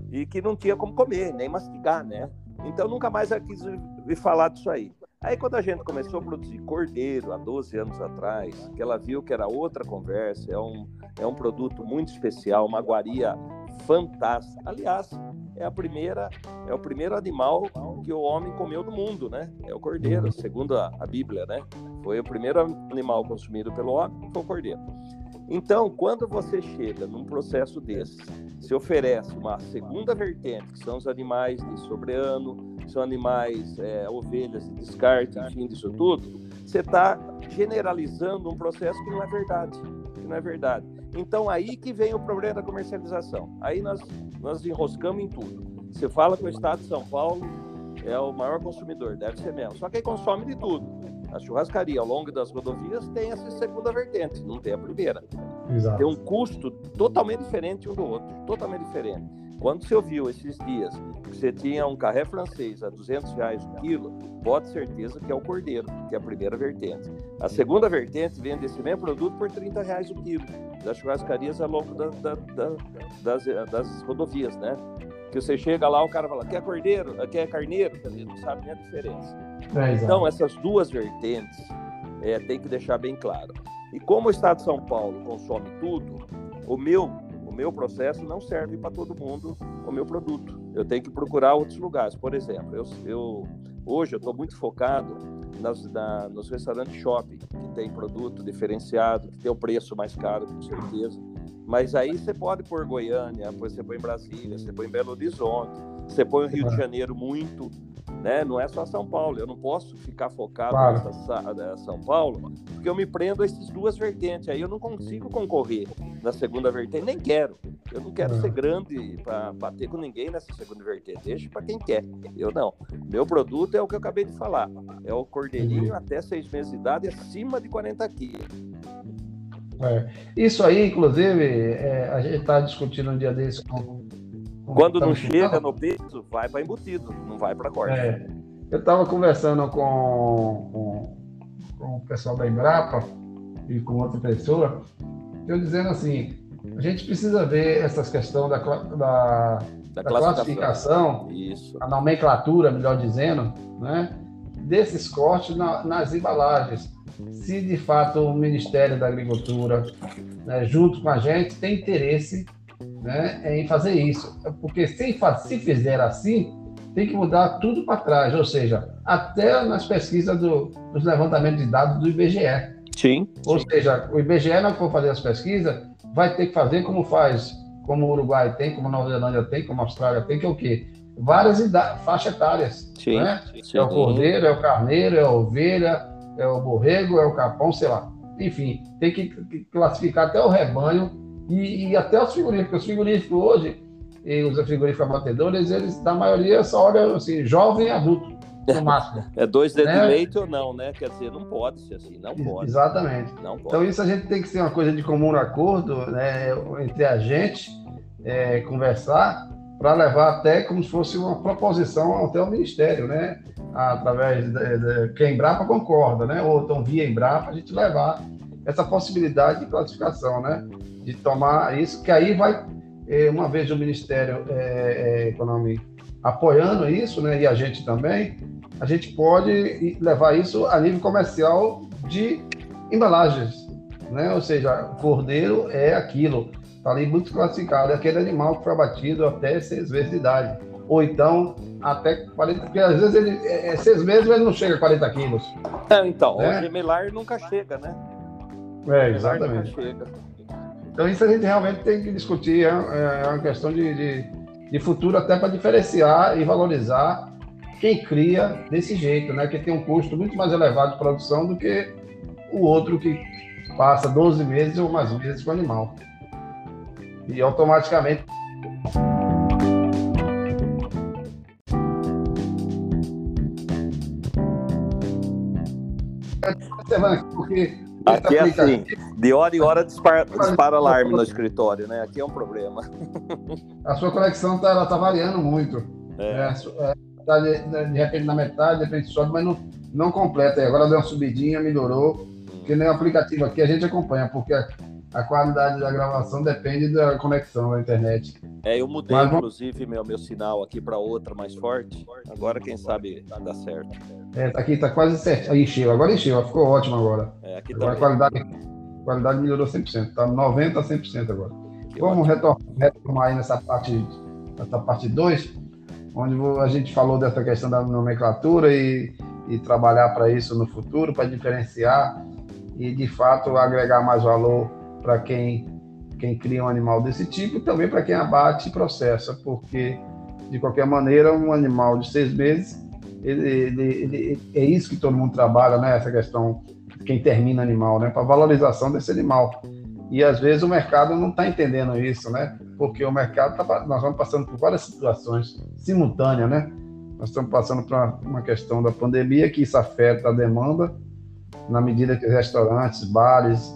B: e que não tinha como comer, nem mastigar, né? Então nunca mais ela quis me falar disso aí. Aí quando a gente começou a produzir cordeiro há 12 anos atrás, que ela viu que era outra conversa, é um, é um produto muito especial, uma guaria fantástica. Aliás, é a primeira, é o primeiro animal que o homem comeu no mundo, né? É o cordeiro, segundo a, a Bíblia, né? Foi o primeiro animal consumido pelo homem, foi o cordeiro. Então, quando você chega num processo desse, se oferece uma segunda vertente, que são os animais de sobreano, são animais, é, ovelhas de descarte, enfim, disso tudo, você está generalizando um processo que não é verdade, que não é verdade. Então, aí que vem o problema da comercialização. Aí nós, nós enroscamos em tudo. Você fala que o Estado de São Paulo é o maior consumidor, deve ser mesmo. Só que aí consome de tudo. A churrascaria ao longo das rodovias tem essa segunda vertente, não tem a primeira. Exato. Tem um custo totalmente diferente um do outro, totalmente diferente. Quando você ouviu esses dias que você tinha um carré francês a 200 reais o quilo, pode certeza que é o cordeiro, que é a primeira vertente. A segunda vertente vende esse mesmo produto por 30 reais o quilo, das churrascarias ao longo da, da, da, das, das rodovias, né? Que você chega lá, o cara fala, quer cordeiro? Quer carneiro? Quer dizer, não sabe nem a diferença. É, então, essas duas vertentes é, tem que deixar bem claro. E como o Estado de São Paulo consome tudo, o meu, meu processo não serve para todo mundo o meu produto. Eu tenho que procurar outros lugares. Por exemplo, eu, eu hoje eu estou muito focado nas, na, nos restaurantes shopping, que tem produto diferenciado, que tem o preço mais caro, com certeza. Mas aí você pode pôr Goiânia, você põe Brasília, você põe Belo Horizonte, você põe o Rio de Janeiro muito, né? Não é só São Paulo. Eu não posso ficar focado claro. nessa né, São Paulo, porque eu me prendo a essas duas vertentes. Aí eu não consigo concorrer na segunda vertente, nem quero. Eu não quero ser grande para bater com ninguém nessa segunda vertente. Deixa para quem quer. Eu não. Meu produto é o que eu acabei de falar. É o cordeirinho até seis meses de idade, acima de 40 quilos.
A: É. Isso aí, inclusive, é, a gente está discutindo um dia desse com
B: quando não chega no peso, vai para embutido, não vai para corte. É,
A: eu estava conversando com, com, com, o pessoal da Embrapa e com outra pessoa, eu dizendo assim, a gente precisa ver essas questões da, da, da, da classificação, a nomenclatura, melhor dizendo, né, desses cortes na, nas embalagens. Se de fato o Ministério da Agricultura, né, junto com a gente, tem interesse né, em fazer isso. Porque se, se fizer assim, tem que mudar tudo para trás, ou seja, até nas pesquisas do, dos levantamentos de dados do IBGE.
B: Sim.
A: Ou seja, o IBGE, na for fazer as pesquisas, vai ter que fazer como faz, como o Uruguai tem, como a Nova Zelândia tem, como a Austrália tem, que é o quê? Várias faixas etárias. Sim, né? sim, É o cordeiro, é o carneiro, é a ovelha, é o borrego, é o capão, sei lá. Enfim, tem que classificar até o rebanho e, e até os frigoríficos, os frigoríficos hoje, e os frigoríficos abatedores, eles, na maioria, só olham assim, jovem e adulto, no máximo.
B: É dois dedos né? de leite ou não, né? Quer dizer, não pode ser assim, não pode.
A: Exatamente. Não pode. Então, isso a gente tem que ser uma coisa de comum acordo, né, entre a gente, é, conversar, para levar até como se fosse uma proposição até o Ministério, né? Através de, de, que a Embrapa concorda, né? Ou então via Embrapa, a gente levar essa possibilidade de classificação, né? de tomar isso, que aí vai, é, uma vez o Ministério é, é, Econômico apoiando isso, né, e a gente também, a gente pode levar isso a nível comercial de embalagens, né? Ou seja, cordeiro é aquilo, está ali muito classificado, é aquele animal que foi abatido até seis vezes de idade, ou então até 40, porque às vezes ele é, é seis meses, mas ele não chega a 40 quilos.
B: É, então, né? o gemelar nunca chega, né?
A: É, exatamente. Então isso a gente realmente tem que discutir, é, é uma questão de, de, de futuro até para diferenciar e valorizar quem cria desse jeito, né? Que tem um custo muito mais elevado de produção do que o outro que passa 12 meses ou mais meses com o animal. E automaticamente
B: porque aqui é assim, de hora em hora dispara, dispara alarme no escritório, né? Aqui é um problema.
A: A sua conexão tá, ela tá variando muito. É. É, tá de, de, repente na metade, de repente sobe, mas não, não completa. Agora deu uma subidinha, melhorou. Porque nem o aplicativo aqui a gente acompanha, porque a, qualidade da gravação depende da conexão da internet.
B: É, eu mudei, mas, inclusive, meu, meu sinal aqui para outra mais forte. Agora, quem sabe, dá certo.
A: É, tá aqui tá quase certo. Aí encheu, agora encheu, ficou ótimo agora. É, aqui agora a qualidade, a qualidade melhorou 100%, tá 90% a 100% agora. Que Vamos retomar, retomar aí nessa parte, nessa parte 2, onde a gente falou dessa questão da nomenclatura e, e trabalhar para isso no futuro, para diferenciar e, de fato, agregar mais valor para quem, quem cria um animal desse tipo e também para quem abate e processa, porque, de qualquer maneira, um animal de seis meses ele, ele, ele, é isso que todo mundo trabalha, né? Essa questão quem termina animal, né? Para valorização desse animal. E às vezes o mercado não está entendendo isso, né? Porque o mercado tá, nós vamos passando por várias situações simultâneas, né? Nós estamos passando por uma questão da pandemia que isso afeta a demanda, na medida que restaurantes, bares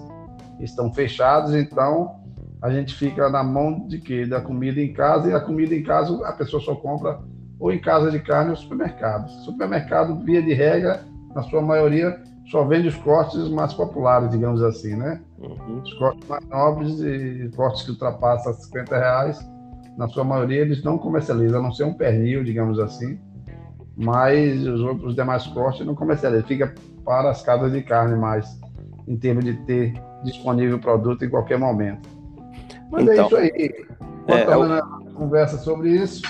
A: estão fechados, então a gente fica na mão de quê? Da comida em casa e a comida em casa a pessoa só compra ou em casa de carne ou supermercados. Supermercado, via de regra, na sua maioria, só vende os cortes mais populares, digamos assim, né? Uhum. Os cortes mais nobres e cortes que ultrapassam 50 reais, na sua maioria, eles não comercializam, a não ser um pernil, digamos assim, mas os outros demais cortes não comercializam, fica para as casas de carne mais, em termos de ter disponível o produto em qualquer momento. Mas é então, é isso aí. É, eu... na conversa sobre isso.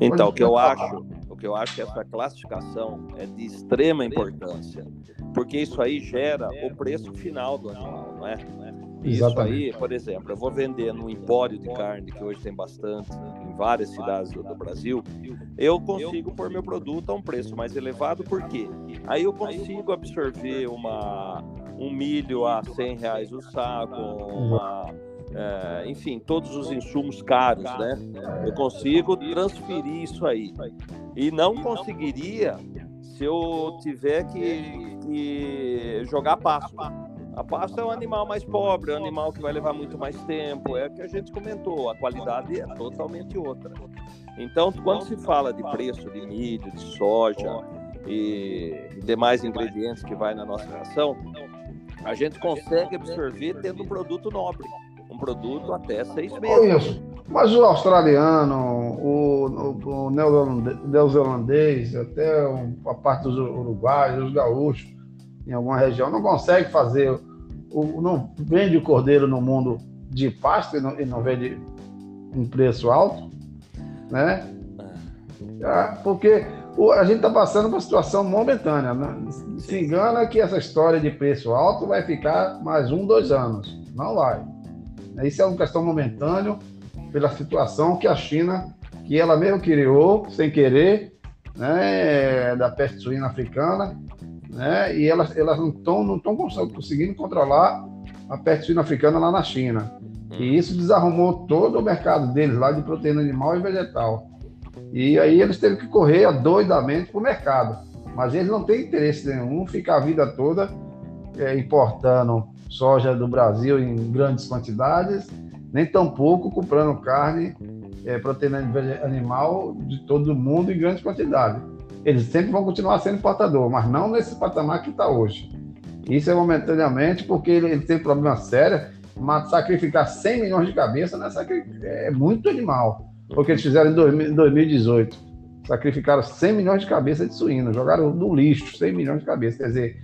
B: Então, o que eu acho, o que eu acho que essa classificação é de extrema importância, porque isso aí gera o preço final do animal, não é? Isso aí, por exemplo, eu vou vender no empório de carne, que hoje tem bastante, em várias cidades do, do Brasil, eu consigo pôr meu produto a um preço mais elevado, por quê? Aí eu consigo absorver uma, um milho a 100 reais o saco, uma é, enfim, todos os insumos caros, né? Eu consigo transferir isso aí. E não conseguiria se eu tiver que, que jogar pasto. A pasta é um animal mais pobre, é um animal que vai levar muito mais tempo. É o que a gente comentou, a qualidade é totalmente outra. Então, quando se fala de preço de milho, de soja e demais ingredientes que vai na nossa ração, a gente consegue absorver tendo um produto nobre um produto até seis meses. Isso.
A: Mas o australiano, o, o, o neozelandês, até a parte dos uruguaios, os gaúchos, em alguma região, não consegue fazer, o, não vende o cordeiro no mundo de pasto e não, e não vende um preço alto, né? É, porque a gente está passando por uma situação momentânea. Né? Se engana que essa história de preço alto vai ficar mais um, dois anos. Não vai. Isso é uma questão momentânea pela situação que a China, que ela mesmo criou, sem querer, né, da peste suína africana, né, e elas, elas não estão não conseguindo controlar a peste suína africana lá na China. E isso desarrumou todo o mercado deles lá de proteína animal e vegetal. E aí eles teve que correr doidamente para o mercado. Mas eles não têm interesse nenhum ficar a vida toda é, importando soja do Brasil em grandes quantidades, nem tampouco comprando carne, é, proteína animal de todo mundo em grandes quantidades. Eles sempre vão continuar sendo importador, mas não nesse patamar que está hoje. Isso é momentaneamente porque ele, ele tem problema sério sacrificar 100 milhões de cabeças né, é muito animal. O que eles fizeram em 2018. Sacrificaram 100 milhões de cabeças de suíno, jogaram no lixo 100 milhões de cabeças. Quer dizer,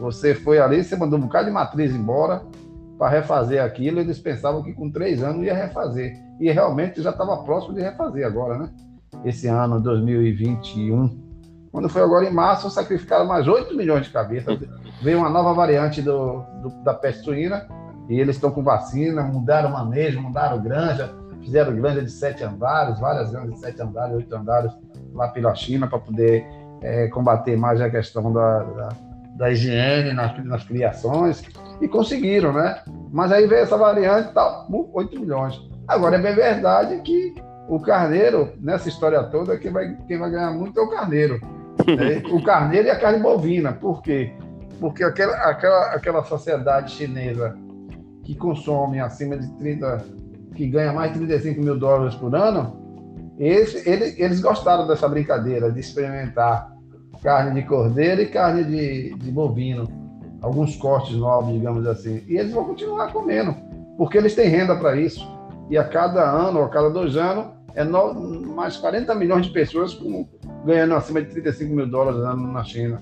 A: você foi ali, você mandou um bocado de matriz embora para refazer aquilo. Eles pensavam que com três anos ia refazer. E realmente já estava próximo de refazer agora, né? Esse ano, 2021. Quando foi agora em março, sacrificaram mais 8 milhões de cabeças. Veio uma nova variante do, do da peste suína e eles estão com vacina, mudaram manejo, mudaram granja, fizeram granja de sete andares, várias granjas de sete andares, oito andares lá pela China para poder é, combater mais a questão da, da, da higiene nas, nas, criações e conseguiram, né? Mas aí veio essa variante e tal, 8 milhões. Agora é bem verdade que o carneiro, nessa história toda, quem vai, quem vai ganhar muito é o carneiro. Né? o carneiro e a carne bovina. Por quê? Porque aquela, aquela, aquela sociedade chinesa que consome acima de 30, que ganha mais de 35 mil dólares por ano, eles, eles, gostaram dessa brincadeira de experimentar carne de cordeiro e carne de, de bovino, alguns cortes novos, digamos assim. E eles vão continuar comendo, porque eles têm renda para isso. E a cada ano, ou a cada dois anos, é no, mais 40 milhões de pessoas com, ganhando acima de 35 mil dólares ano na China.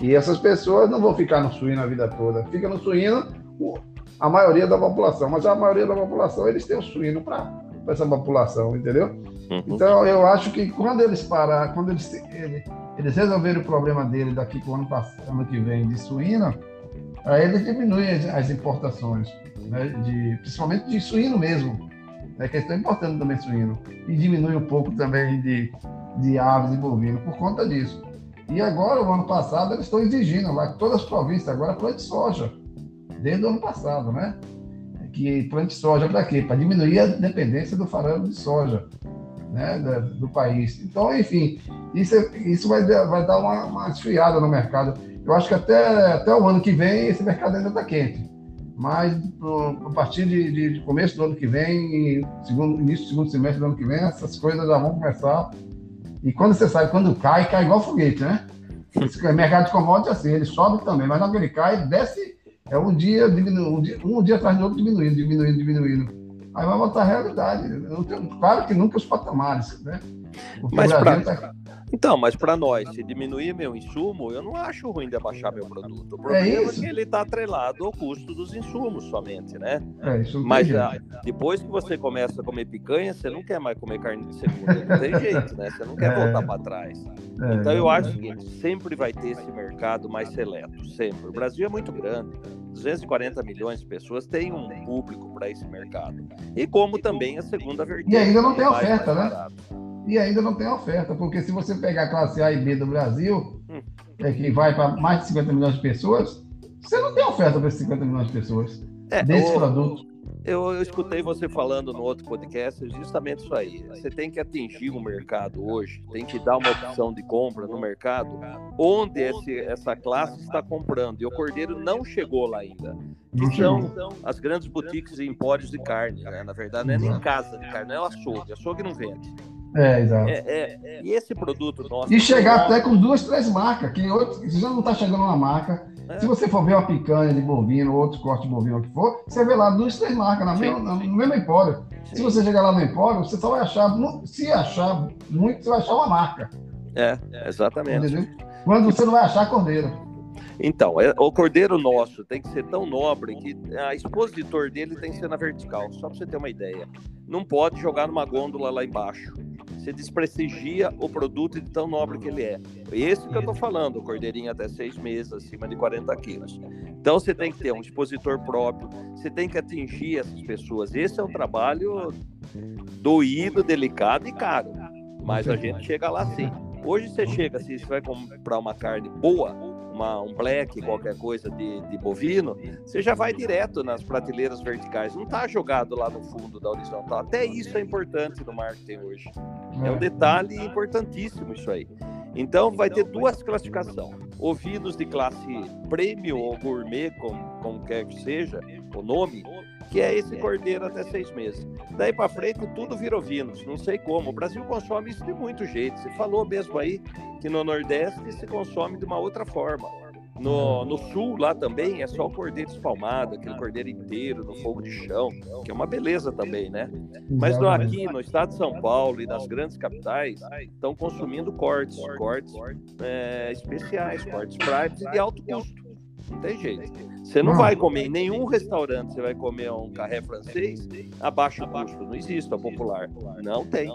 A: E essas pessoas não vão ficar no suíno a vida toda. Fica no suíno a maioria da população, mas a maioria da população eles têm o suíno para essa população, entendeu? Uhum. Então eu acho que quando eles parar, quando eles, eles, eles resolverem o problema dele daqui para o ano, ano que vem de suíno, aí eles diminuem as, as importações, né, de, principalmente de suíno mesmo, né, que estão importando também suíno, e diminui um pouco também de, de aves e bovinos por conta disso. E agora, o ano passado, eles estão exigindo lá que todas as províncias agora plantem soja, desde o ano passado, né? Que plante soja para quê? Para diminuir a dependência do farelo de soja né, do país. Então, enfim, isso, isso vai, vai dar uma, uma esfriada no mercado. Eu acho que até, até o ano que vem esse mercado ainda está quente. Mas a partir de, de, de, começo do ano que vem, segundo, início do segundo semestre do ano que vem, essas coisas já vão começar e quando você sabe, quando cai, cai igual foguete, né? Esse mercado de commodities é assim, ele sobe também, mas quando ele cai, desce, é um dia, diminu, um dia, um dia atrás do outro diminuindo, diminuindo, diminuindo. Aí vai voltar à realidade. Claro que nunca os patamares, né?
B: Porque mas para tá... Então, mas para nós, se diminuir meu insumo, eu não acho ruim de abaixar meu produto. O é problema é, é que ele está atrelado ao custo dos insumos somente, né? É, isso mas ah, depois que você começa a comer picanha, você não quer mais comer carne de segunda. Não tem jeito, né? Você não quer é, voltar para trás. É, então eu acho que sempre vai ter esse mercado mais seleto, sempre. O Brasil é muito grande. 240 milhões de pessoas têm um público para esse mercado. E como também a segunda vertente.
A: E ainda não tem oferta, né? E ainda não tem oferta, porque se você pegar a classe A e B do Brasil, é, que vai para mais de 50 milhões de pessoas, você não tem oferta para esses 50 milhões de pessoas é, desse o, produto.
B: Eu, eu, escutei você falando no outro podcast justamente isso aí. Você tem que atingir o mercado hoje, tem que dar uma opção de compra no mercado onde esse, essa classe está comprando. E o Cordeiro não chegou lá ainda. Que são as grandes boutiques e empórios de carne. Né? Na verdade, não é nem casa de carne, não é açougue. Açougue não vende.
A: É, exato.
B: É, é, e esse produto nosso.
A: E chegar até com duas, três marcas, que outro, já não está chegando uma marca. É. Se você for ver uma picanha de bovino, outro corte de bovino, o que for, você vê lá duas, três marcas na mesma, no mesmo empório. Sim. Se você chegar lá no empório, você só vai achar, se achar muito, você vai achar uma marca.
B: É, exatamente. Entendeu?
A: Quando você não vai achar cordeiro.
B: Então, é, o cordeiro nosso tem que ser tão nobre que a expositor dele tem que ser na vertical, só para você ter uma ideia. Não pode jogar numa gôndola lá embaixo. Você desprestigia o produto de tão nobre que ele é. Esse que eu estou falando, o cordeirinho até seis meses, acima de 40 quilos. Então você tem que ter um expositor próprio, você tem que atingir essas pessoas. Esse é um trabalho doído, delicado e caro. Mas a gente chega lá sim. Hoje você chega, se você vai comprar uma carne boa, uma, um black, qualquer coisa de, de bovino, você já vai direto nas prateleiras verticais. Não está jogado lá no fundo da horizontal. Até isso é importante no marketing hoje. É um é. detalhe importantíssimo isso aí. Então vai ter duas classificações. Ovinos de classe premium ou gourmet, como, como quer que seja o nome, que é esse cordeiro até seis meses. Daí para frente tudo vira ovinos, não sei como. O Brasil consome isso de muito jeito. Você falou mesmo aí que no Nordeste se consome de uma outra forma. No, no sul, lá também, é só o cordeiro espalmado, aquele cordeiro inteiro no fogo de chão, que é uma beleza também, né? Mas no, aqui, no estado de São Paulo e nas grandes capitais, estão consumindo cortes, cortes é, especiais, cortes privates e de alto custo. Não tem jeito. Você não, não vai comer em nenhum restaurante, você vai comer um carré francês a baixo custo. Não existe a popular. Não tem.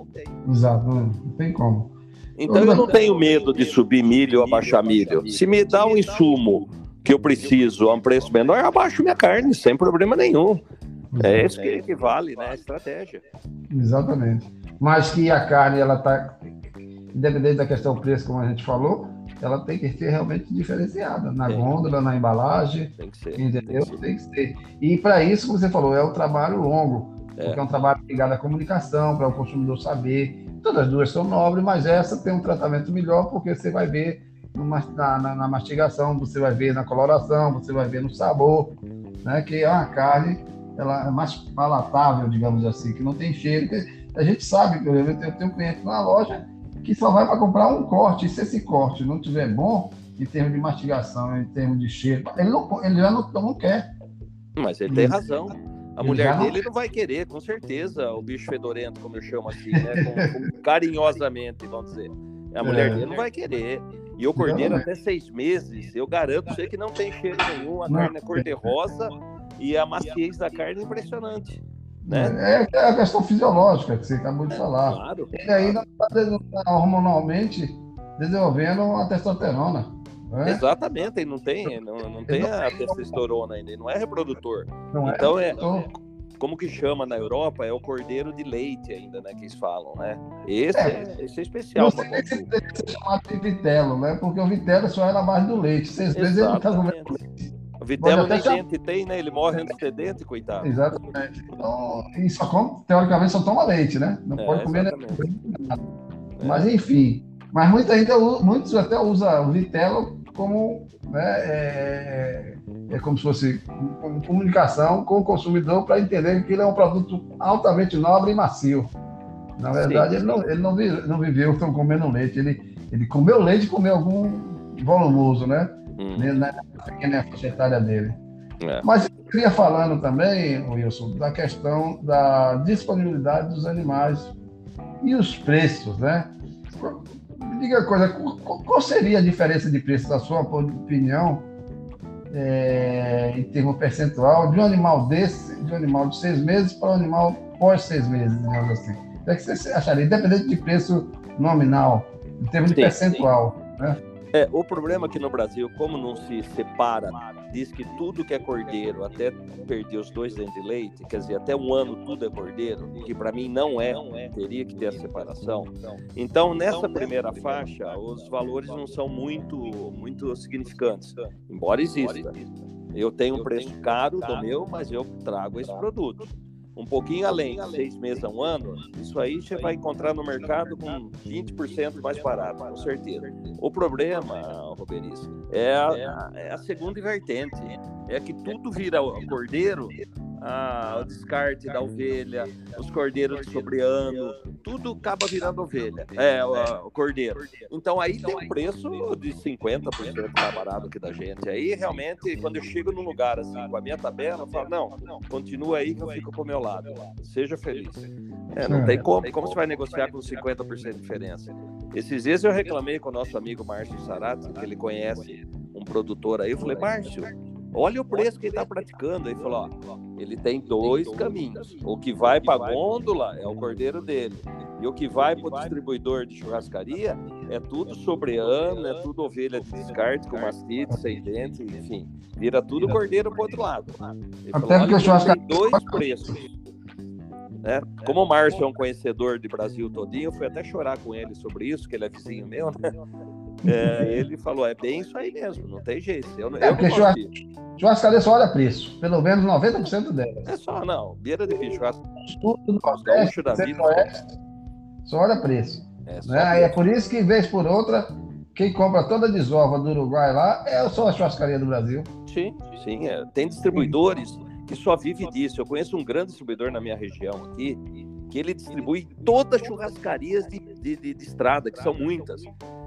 A: Exato, não tem como.
B: Então eu não tenho medo de subir milho ou abaixar milho. Se me dá um insumo que eu preciso a um preço menor, eu abaixo minha carne, sem problema nenhum. É isso que, que vale, né? A estratégia.
A: Exatamente. Mas que a carne, ela tá, independente da questão do preço, como a gente falou, ela tem que ser realmente diferenciada na tem. gôndola, na embalagem. Tem que ser. Entendeu? Tem que ser. Tem que ser. E para isso, como você falou, é um trabalho longo. É. Porque é um trabalho ligado à comunicação, para o consumidor saber Todas as duas são nobres, mas essa tem um tratamento melhor, porque você vai ver na, na, na, mastigação, você vai ver na coloração, você vai ver no sabor, né? Que é uma carne ela é mais palatável, digamos assim, que não tem cheiro. A gente sabe, por exemplo, eu tenho um cliente na loja que só vai para comprar um corte, e se esse corte não tiver bom, em termos de mastigação, em termos de cheiro, ele, não, ele já não, não quer.
B: Mas ele tem razão. A mulher dele não vai querer, com certeza, o bicho fedorento, como eu chamo assim, né? Com, com, carinhosamente, vamos dizer. A mulher é. dele não vai querer. E o cordeiro até seis meses, eu garanto você que não tem cheiro nenhum, a carne é cor-de-rosa e a maciez da carne é impressionante. Né?
A: É, é a questão fisiológica que você acabou de é, falar. Claro. Ele ainda está hormonalmente desenvolvendo uma testosterona.
B: É? Exatamente, ele não tem, não, não tem a testosterona ainda, ele não é reprodutor. Não é então é, é, como que chama na Europa, é o cordeiro de leite ainda, né, que eles falam, né? Esse é, esse é especial para
A: consumir. Esse chamado de vitelo, né? Porque o vitelo só é na base do leite. Seis vezes ele tá comendo leite.
B: O vitelo nem dente tem, né? Ele morre antes de ter dente, coitado.
A: Exatamente. Então, e só come, teoricamente só toma leite, né? Não é, pode comer nada. Mas enfim, mas muita gente, muitos até usam o vitelo como, né, é, é, é como se fosse como comunicação com o consumidor para entender que ele é um produto altamente nobre e macio. Na verdade, Sim. ele, não, ele não, viveu, não viveu comendo leite, ele, ele comeu leite e comeu algum volumoso, né? Hum. Na pequena faixa etária dele. É. Mas eu queria falando também, Wilson, da questão da disponibilidade dos animais e os preços, né? Me diga uma coisa, qual seria a diferença de preço, da sua opinião, é, em termos percentual, de um animal desse, de um animal de seis meses para um animal pós seis meses, digamos assim? O é que você acharia, independente de preço nominal, em termos de percentual, né?
B: É, o problema aqui no Brasil, como não se separa, diz que tudo que é cordeiro, até perder os dois dentes de leite, quer dizer, até um ano tudo é cordeiro, que para mim não é, teria que ter a separação. Então, nessa primeira faixa, os valores não são muito, muito significantes, embora exista. Eu tenho um preço caro do meu, mas eu trago esse produto um pouquinho além, seis meses a um ano, isso aí você vai encontrar no mercado com 20% mais barato, com certeza. O problema, Roberis, é a, é a segunda vertente, é que tudo vira cordeiro a, o descarte da ovelha, os cordeiros de sobreano, tudo acaba virando ovelha, é, o, o cordeiro. Então aí tem um preço de 50% mais barato que da gente. Aí realmente, quando eu chego num lugar assim, com a minha tabela, eu falo, não, continua aí que eu fico pro meu lado. Seja feliz. É, não tem como. Como você vai negociar com 50% de diferença? Esses dias eu reclamei com o nosso amigo Márcio Sarati, que ele conhece um produtor aí. Eu falei, Márcio, olha o preço que ele está praticando. Aí falou, ó, ele tem dois caminhos. O que vai para a gôndola é o cordeiro dele. E o que vai para o distribuidor de churrascaria é tudo sobreano, é tudo ovelha de descarte, com mastite, sem dente, enfim. Vira tudo cordeiro para outro lado. Ele Até porque o churrascaria... tem dois preços. Né? Como o Márcio é um conhecedor de Brasil todinho, eu fui até chorar com ele sobre isso, que ele é vizinho meu, né? É, ele falou, é bem isso aí mesmo, não tem jeito. Eu, é, eu
A: porque churras... churrascaria só olha preço, pelo menos 90% delas.
B: É só, não, beira de churrasco.
A: Tudo no Nordeste, da vida, só olha preço. É, né? é por isso que, vez por outra, quem compra toda a desova do Uruguai lá é só a churrascaria do Brasil.
B: Sim, sim. É. Tem distribuidores que só vive disso. Eu conheço um grande distribuidor na minha região aqui, que ele distribui todas as churrascarias de, de, de, de estrada, que são muitas.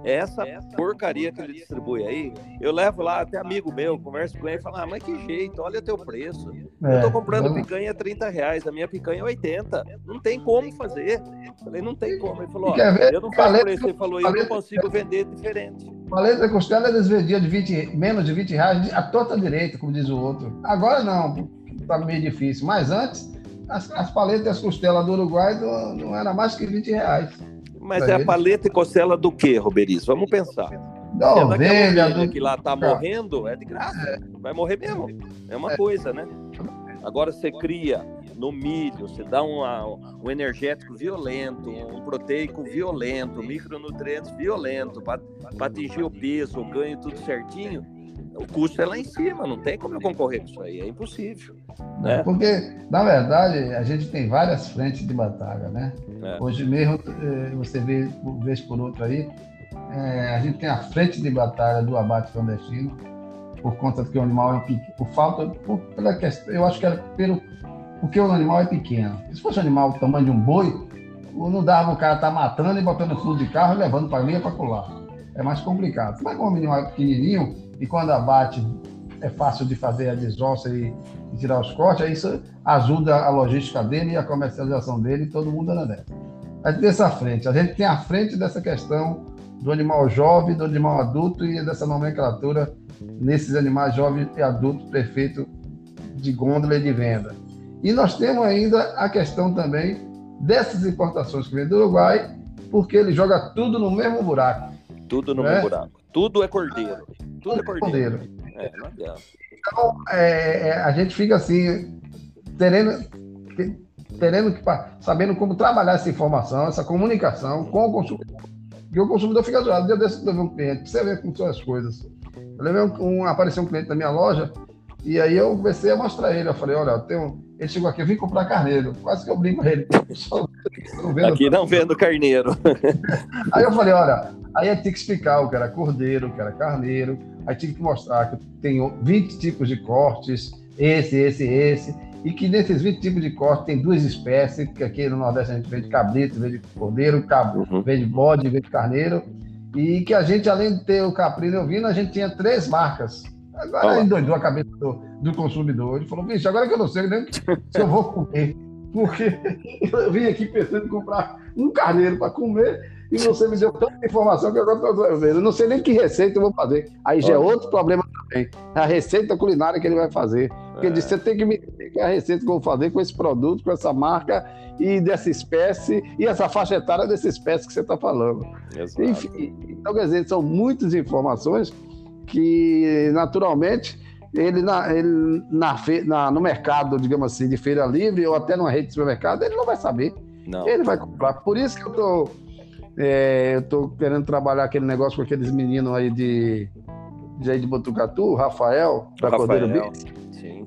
B: Essa porcaria que ele distribui aí, eu levo lá até amigo meu, converso com ele e falo, ah, mas que jeito, olha teu preço. É, eu tô comprando picanha a 30 reais, a minha picanha é 80. Não tem como fazer. Eu falei, não tem como. Ele falou, ó, eu não faço preço. Ele falou, eu não consigo vender diferente.
A: Paleta da costela eles vendiam de 20, menos de 20 reais a torta direita, como diz o outro. Agora não, tá meio difícil. Mas antes, as, as paletas e as costelas do Uruguai não, não era mais que 20 reais.
B: Mas é a paleta e costela do quê, Roberiz? Vamos pensar.
A: Da é ovelha,
B: do... que lá tá morrendo, é de graça. É. Vai morrer mesmo. É uma é. coisa, né? Agora você cria no milho, você dá uma, um energético violento, um proteico violento, micronutrientes violento, para atingir o peso, o ganho, tudo certinho o custo é lá em cima, não tem como eu concorrer com isso aí, é impossível. Né?
A: Porque, na verdade, a gente tem várias frentes de batalha, né? É. Hoje mesmo, eh, você vê, vez por outra aí, é, a gente tem a frente de batalha do abate clandestino, por conta que o animal é pequeno, por falta, por, pela questão, eu acho que era pelo, porque o animal é pequeno. Se fosse um animal do tamanho de um boi, não dava o cara estar tá matando e botando fundo de carro e levando para linha para colar. É mais complicado. Mas como o animal é pequenininho, e quando abate é fácil de fazer a desossa e, e, tirar os cortes, aí isso ajuda a logística dele e a comercialização dele, e todo mundo anda nessa. A gente tem essa frente, a gente tem a frente dessa questão do animal jovem, do animal adulto e dessa nomenclatura nesses animais jovens e adultos perfeito de gôndola e de venda. E nós temos ainda a questão também dessas importações que vem do Uruguai, porque ele joga tudo no mesmo buraco.
B: Tudo no né? mesmo buraco. Tudo é cordeiro. Tudo é cordeiro. É, não adianta.
A: Então, é, é, a gente fica assim, terendo, terendo que, sabendo como trabalhar essa informação, essa comunicação com o consumidor. Porque o consumidor fica zoado. Deu desse eu um cliente, você vê como são as coisas. Eu levei um, um, apareceu um cliente na minha loja, e aí eu comecei a mostrar ele. Eu falei, olha, eu tenho... ele chegou aqui, eu vim comprar carneiro. Quase que eu brinco ele.
B: não vendo aqui não vendo carneiro.
A: aí eu falei, olha, aí eu tinha que explicar o que era cordeiro, o que era carneiro. Aí tive que mostrar que tem 20 tipos de cortes, esse, esse, esse. E que nesses 20 tipos de corte tem duas espécies, que aqui no Nordeste a gente vende cabrito, vende cordeiro, cabo, uhum. vende bode, vende carneiro. E que a gente, além de ter o caprino e ovino, a gente tinha três marcas Agora ele endoidou a cabeça do, do, consumidor. Ele falou, bicho, agora que eu não sei nem se eu vou comer. Porque eu vim aqui pensando em comprar um carneiro para comer e você me deu tanta informação que agora estou vendo. Eu não sei nem que receita eu vou fazer. Aí já é outro problema também. É a receita culinária que ele vai fazer. Porque ele disse, você tem que me dizer a receita que eu vou fazer com esse produto, com essa marca e dessa espécie e essa faixa etária dessa espécie que você está falando. Exato. Enfim, então, quer dizer, são muitas informações que naturalmente ele, na, ele na, na, no mercado, digamos assim, de feira livre ou até numa rede de supermercado, ele não vai saber. Não. Ele vai comprar. Por isso que eu tô, é, eu tô querendo trabalhar aquele negócio com aqueles meninos aí de, de, aí de Botucatu, Rafael, da Cordeiro Bis.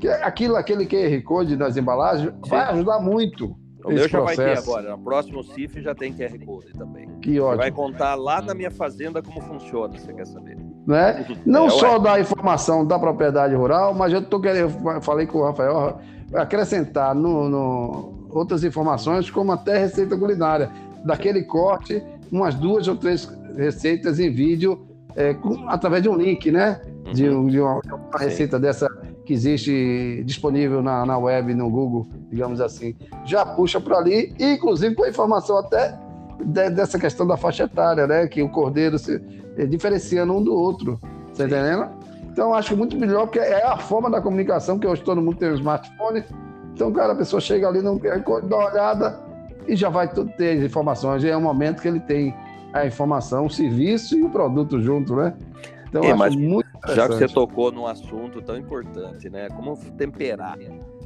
A: É aquilo, aquele QR Code nas embalagens Sim. vai ajudar muito.
B: O meu já processo. vai ter agora. No próximo CIF já tem QR Code também.
A: Que ótimo.
B: Vai contar lá na minha fazenda como funciona, você quer saber.
A: Né? Não é, só da informação da propriedade rural, mas eu tô querendo, falei com o Rafael, acrescentar no, no, outras informações, como até receita culinária. Daquele corte, umas duas ou três receitas em vídeo, é, com, através de um link, né? De, uhum. de uma, uma receita dessa que existe disponível na, na web, no Google, digamos assim, já puxa para ali, inclusive com a informação até de, dessa questão da faixa etária, né? Que o cordeiro se é, diferenciando um do outro, tá entendendo? Então, acho muito melhor, porque é a forma da comunicação, que hoje todo mundo tem um smartphone. Então, cara, a pessoa chega ali, não quer dar uma olhada e já vai ter as informações. É um momento que ele tem a informação, o serviço e o produto junto, né?
B: Então, é, mas muito já que você tocou num assunto tão importante, né? Como temperar.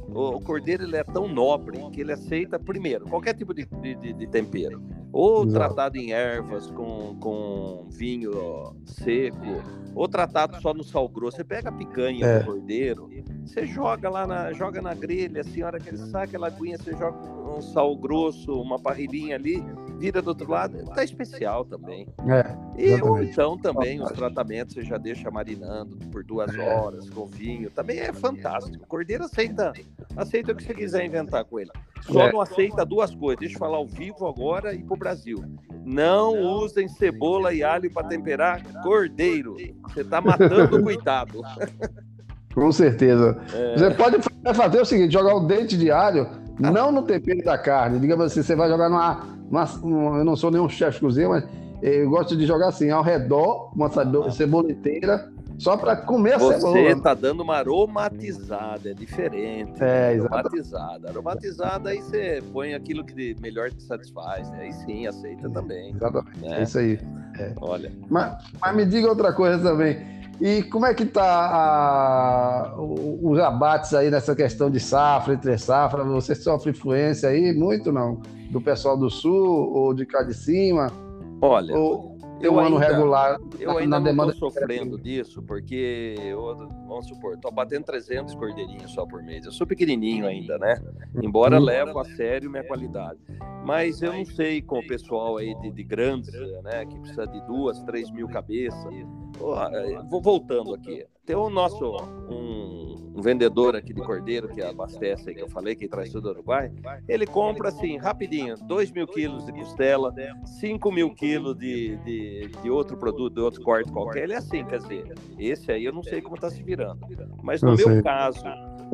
B: O, cordeiro ele é tão nobre que ele aceita, primeiro, qualquer tipo de, de, de tempero. Ou Exato. tratado em ervas com, com vinho seco, ou tratado só no sal grosso. Você pega a picanha é. do cordeiro, você joga lá na, joga na grelha, assim, a hora que ele sai aquela aguinha, você joga um sal grosso, uma parrilhinha ali, vira do outro lado, tá especial também.
A: É,
B: e ou então também os tratamentos você já deixa marinando por duas é. horas com vinho, também é fantástico. O cordeiro aceita, aceita o que você quiser inventar com ele. Só é. não aceita duas coisas. Deixa eu falar ao vivo agora e pro Brasil. Não usem cebola e alho para temperar cordeiro. Você está matando o coitado.
A: Com certeza. É... Você pode fazer o seguinte: jogar o dente de alho, não no tempero da carne. Digamos assim, você vai jogar numa. Eu não sou nenhum chefe de cozinha, mas eu gosto de jogar assim, ao redor, uma cebola inteira, só para comer a
B: Você
A: cebola.
B: Você está dando uma aromatizada, é diferente.
A: É,
B: né? Aromatizada. Aromatizada, aí você põe aquilo que melhor te satisfaz. Né? Aí sim, aceita também.
A: Exatamente. Né? É isso aí.
B: É. Olha.
A: Mas, mas me diga outra coisa também. E como é que está os abates aí nessa questão de safra, entre safra? Você sofre influência aí muito, não? Do pessoal do sul ou de cá de cima?
B: Olha,
A: ou eu um ano regular
B: eu na, ainda na demanda estou sofrendo disso, porque eu, vamos supor, estou batendo 300 cordeirinhos só por mês. Eu sou pequenininho ainda, né? Embora uhum. levo a sério minha qualidade. Mas eu não sei com o pessoal aí de, de grandes, né? Que precisa de duas, três mil cabeças é, vou voltando aqui. Tem o nosso um, um, vendedor aqui de cordeiro que abastece aí, que eu falei, que traz tudo do Uruguai. Ele compra assim, rapidinho, 2 mil quilos de costela, 5 mil quilos de, de, de, outro produto, de outro corte qualquer. Ele é assim, quer dizer, esse aí eu não sei como está se virando. Mas no não meu sei. caso,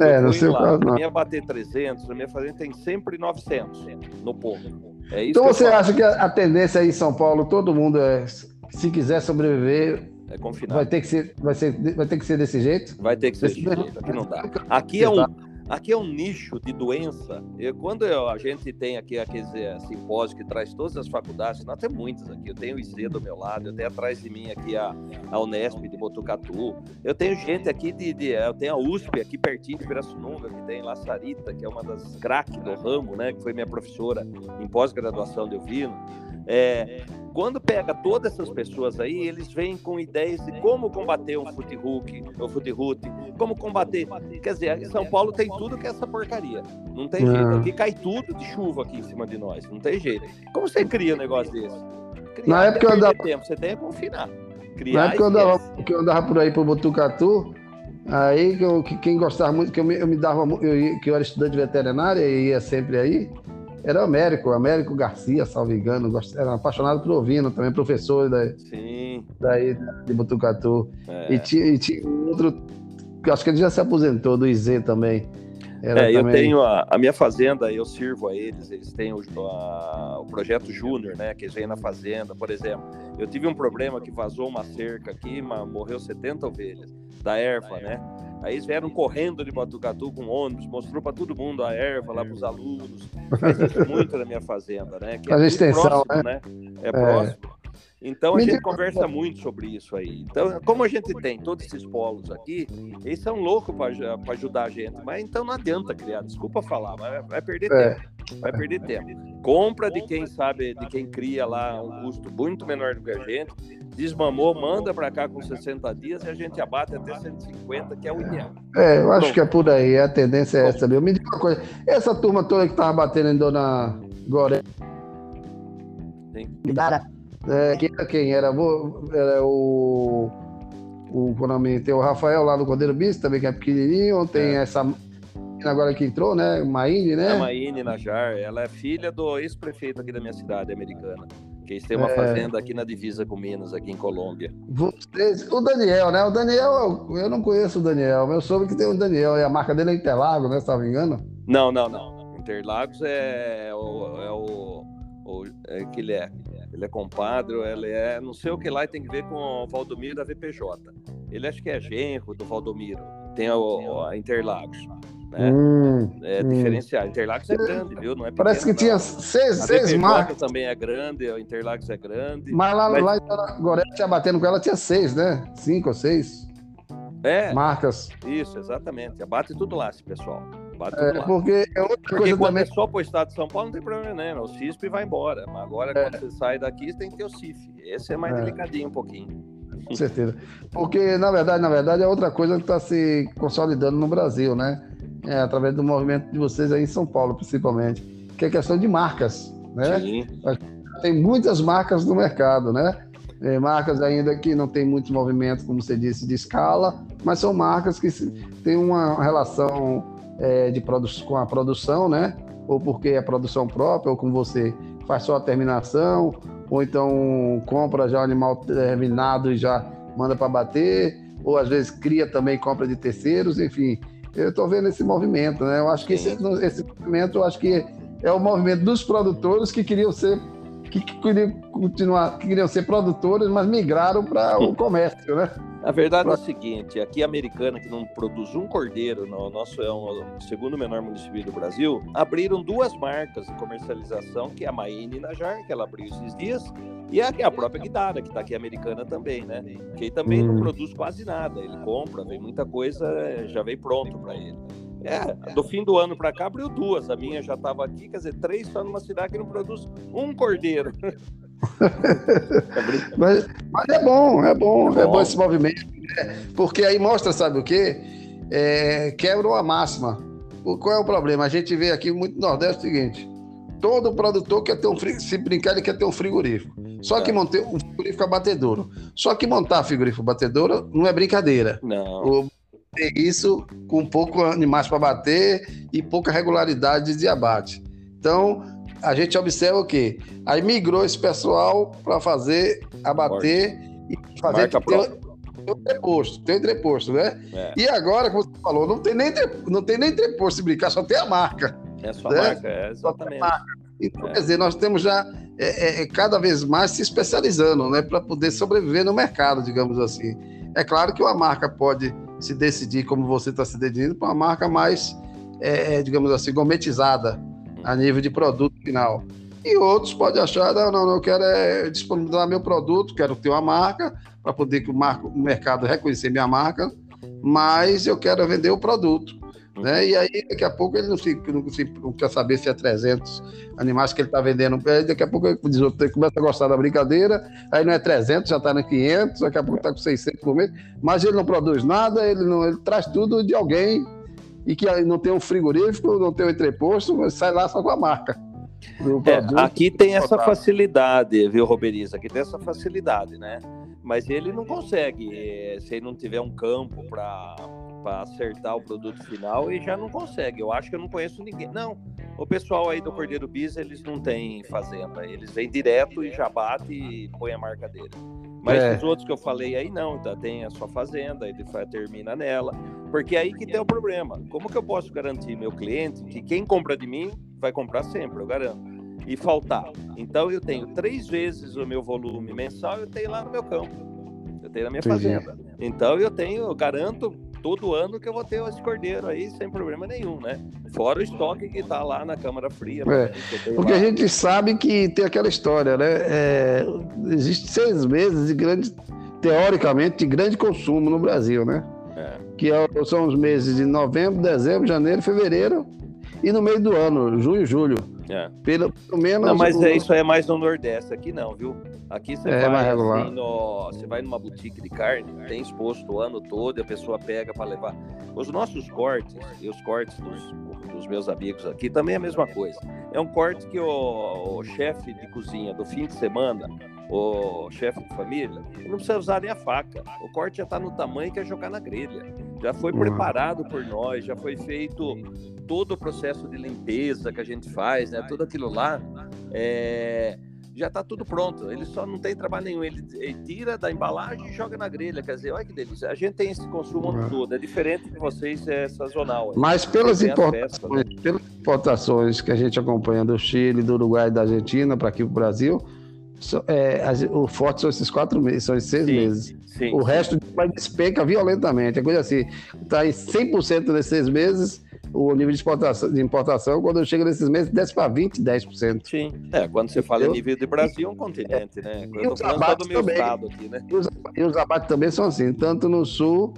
A: é, no seu lá, caso,
B: não. minha bater 300, na minha fazenda tem sempre 900 no ponto.
A: É então você acha que a tendência aí em São Paulo, todo mundo é, se quiser sobreviver,
B: é confinado.
A: Vai ter que ser, vai ser, vai ter que ser desse jeito?
B: Vai ter que ser desse jeito. Aqui não dá. Aqui é um, aqui é um nicho de doença. Eu, quando eu, a gente tem aqui aqueles é, simpósio que traz todas as faculdades, nós temos muitas aqui. Eu tenho o IC do meu lado, eu tenho atrás de mim aqui a, a Unesp de Botucatu. Eu tenho gente aqui de, de eu tenho a USP aqui pertinho de Pirassununga, que tem lá Sarita, que é uma das craques do ramo, né? Que foi minha professora em pós-graduação de ouvido. É, quando pega todas essas pessoas aí, eles vêm com ideias de como combater o foot root, como combater. Quer dizer, São Paulo tem tudo que é essa porcaria. Não tem jeito. Aqui cai tudo de chuva aqui em cima de nós. Não tem jeito. Como você cria um negócio desse?
A: Criar Na época eu andava...
B: tempo, você tem que confinar.
A: Criar Na época eu andava, que eu andava por aí pro Botucatu, aí que, eu, que quem gostava muito, que eu me, eu me dava, eu, que eu era estudante de veterinária e ia sempre aí, era o Américo, Américo Garcia, salvo engano, era apaixonado por ovino, também professor da,
B: Sim.
A: daí de Botucatu. É. E, tinha, e tinha outro, acho que ele já se aposentou, do IZ também.
B: Era é, também... eu tenho a, a, minha fazenda, eu sirvo a eles, eles têm o, a, o projeto Júnior, né, que eles vêm na fazenda, por exemplo. Eu tive um problema que vazou uma cerca aqui, mas morreu 70 ovelhas, da erva, né? Aí eles vieram correndo de Batucatu com ônibus, mostrou para todo mundo a erva lá para os alunos. Faz muito na minha fazenda, né? Que
A: Faz é extensão, próximo, né?
B: né? É, é próximo. Então a gente conversa muito sobre isso aí. Então, como a gente tem todos esses polos aqui, eles são loucos para ajudar a gente. Mas então não adianta criar, desculpa falar, mas vai perder é. tempo. Vai perder tempo. Compra de quem sabe, de quem cria lá um custo muito menor do que a gente. Desmamou, manda para cá com 60 dias e a gente abate até 150, que é o ideal.
A: É, eu acho Bom, que é por aí, a tendência é essa ali. Me diga uma coisa, essa turma toda que tava batendo em Dona Goré. Sim. É, quem era quem? Era, era o. O, o nome, tem o Rafael lá do Cordeiro Bis, também que é pequenininho. Tem é. essa agora que entrou, né? Maíne, né?
B: A Maíne Najar. Ela é filha do ex-prefeito aqui da minha cidade, americana. Que eles têm uma é... fazenda aqui na divisa com Minas, aqui em Colômbia.
A: Vocês, o Daniel, né? O Daniel, eu não conheço o Daniel, mas eu soube que tem o Daniel. E a marca dele é Interlagos, né? Se não me engano.
B: Não, não, não. Interlagos é o. É o, o é que ele é ele é compadre, ele é não sei o que lá, e tem que ver com o Valdomiro da VPJ. Ele acho que é genro do Valdomiro, tem o, a Interlagos. Né? Hum, é hum. Interlagos é grande, viu? Não é
A: pequeno, Parece que
B: não.
A: tinha seis, a seis marcas.
B: também é grande, o Interlagos é grande.
A: Mas lá, mas... lá em Gorete, batendo com ela, tinha seis, né? Cinco ou seis.
B: É.
A: Marcas.
B: Isso, exatamente. Abate tudo lá, esse pessoal.
A: Abate é, lá. Porque é outra
B: porque
A: coisa
B: quando
A: também...
B: é só pro estado de São Paulo, não tem problema né? O CISP vai embora. Mas agora, é. quando você sai daqui, você tem que ter o CIF. Esse é mais é. delicadinho um pouquinho.
A: Com certeza. Porque, na verdade, na verdade, é outra coisa que está se consolidando no Brasil, né? É, através do movimento de vocês aí em São Paulo, principalmente, que é questão de marcas, né? Sim. Tem muitas marcas no mercado, né? É, marcas ainda que não tem muito movimento, como você disse, de escala, mas são marcas que têm uma relação é, de com a produção, né? Ou porque é produção própria, ou com você faz só a terminação, ou então compra já o animal terminado e já manda para bater, ou às vezes cria também compra de terceiros, enfim. Eu estou vendo esse movimento, né? Eu acho que esse, esse movimento, eu acho que é o movimento dos produtores que queriam ser que, queriam continuar, que queriam ser produtores, mas migraram para o comércio, né?
B: A verdade é o seguinte, aqui a americana, que não produz um cordeiro, no nosso é o segundo menor município do Brasil, abriram duas marcas de comercialização, que é a Maine Najar, que ela abriu esses dias, e a, a própria Guidara, que está aqui americana também, né? Que também hum. não produz quase nada, ele compra, vem muita coisa, já vem pronto para ele. É, do fim do ano para cá abriu duas. A minha já estava aqui, quer dizer, três só numa cidade que não produz um cordeiro.
A: mas, mas, é bom, é bom, é bom, é bom esse movimento, né? porque aí mostra, sabe o quê? É, quebra uma máxima. Qual é o problema? A gente vê aqui muito no Nordeste o seguinte: todo produtor quer ter um se brincar, ele quer ter um frigorífico. Só que é. montar um frigorífico abatedouro. Só que montar frigorífico abatedouro não é brincadeira.
B: Não.
A: O, isso com pouco animais para bater e pouca regularidade de abate. Então, a gente observa o quê? Aí migrou esse pessoal para fazer abater e fazer Marca ter, ter entreposto, tem entreposto, né? É. E agora, como você falou, não tem nem não tem nem entreposto se brincar, só tem a marca.
B: É só né? marca, é exatamente. Marca.
A: Então, é. quer dizer, nós temos já é, é, é cada vez mais se especializando, né, para poder sobreviver no mercado, digamos assim. É claro que uma marca pode se decidir, como você está se decidindo, para uma marca mais, é, digamos assim, gourmetizada a nível de produto final. E outros podem achar, não, não, eu quero é disponibilizar meu produto, quero ter uma marca, para poder que o, marco, o mercado reconhecer minha marca, mas eu quero vender o produto. Né? E aí, daqui a pouco, ele não, se, não, se, não quer saber se é 300 animais que ele está vendendo. Aí, daqui a pouco, ele, começa a gostar da brincadeira, aí não é 300, já está no 500, daqui a pouco está com 600 por mês, mas ele não produz nada, ele, não, ele traz tudo de alguém e que não tem um frigorífico, não tem um entreposto, sai lá só com a marca.
B: É, aqui tem essa facilidade, viu, Roberiza? Aqui tem essa facilidade, né? Mas ele não consegue, eh, se ele não tiver um campo para para acertar o produto final e já não consegue. Eu acho que eu não conheço ninguém. Não, o pessoal aí do Cordeiro Bis, eles não têm fazenda. Eles vêm direto e já bate e põe a marca dele. Mas é. os outros que eu falei aí, não, ainda tem a sua fazenda, ele termina nela. Porque é aí que tem o problema. Como que eu posso garantir meu cliente que quem compra de mim vai comprar sempre, eu garanto. E faltar. Então eu tenho três vezes o meu volume mensal, eu tenho lá no meu campo. Eu tenho na minha Entendi. fazenda. Então eu tenho, eu garanto todo ano que eu vou ter esse cordeiro aí sem problema nenhum, né? Fora o estoque que tá lá na Câmara Fria.
A: É, porque lá. a gente sabe que tem aquela história, né? É, existe seis meses de grande, teoricamente, de grande consumo no Brasil, né? É. Que é são os meses de novembro, dezembro, janeiro, fevereiro e no meio do ano, junho e julho. É. Pelo, pelo menos.
B: Não, mas o... é, isso é mais no Nordeste, aqui não, viu? Aqui você é, vai assim, no, você vai numa boutique de carne, tem exposto o ano todo e a pessoa pega para levar. Os nossos cortes e os cortes dos, dos, meus amigos aqui também é a mesma coisa. É um corte que o, o chefe de cozinha do fim de semana, o chefe de família, não precisa usar nem a faca. O corte já está no tamanho que é jogar na grelha. Já foi uhum. preparado por nós, já foi feito todo o processo de limpeza que a gente faz, né? Tudo aquilo lá. É já está tudo pronto. Ele só não tem trabalho nenhum. Ele, ele, tira da embalagem e joga na grelha. Quer dizer, olha que delícia. A gente tem esse consumo uhum. todo. É diferente de vocês, é sazonal.
A: Mas pelas importações, né? pelas importações que a gente acompanha do Chile, do Uruguai e da Argentina para aqui para o Brasil, é, o forte são esses quatro meses, são esses seis sim, meses. Sim, o sim. resto vai despenca violentamente. É coisa assim, está em 100% nesses seis meses o nível de exportação, de importação, quando chega nesses meses, desce para 20%, 10%.
B: Sim, é, quando você fala em nível de Brasil, é um continente, né? Eu e os abates também,
A: aqui, né? E os, e os abates também são assim, tanto no Sul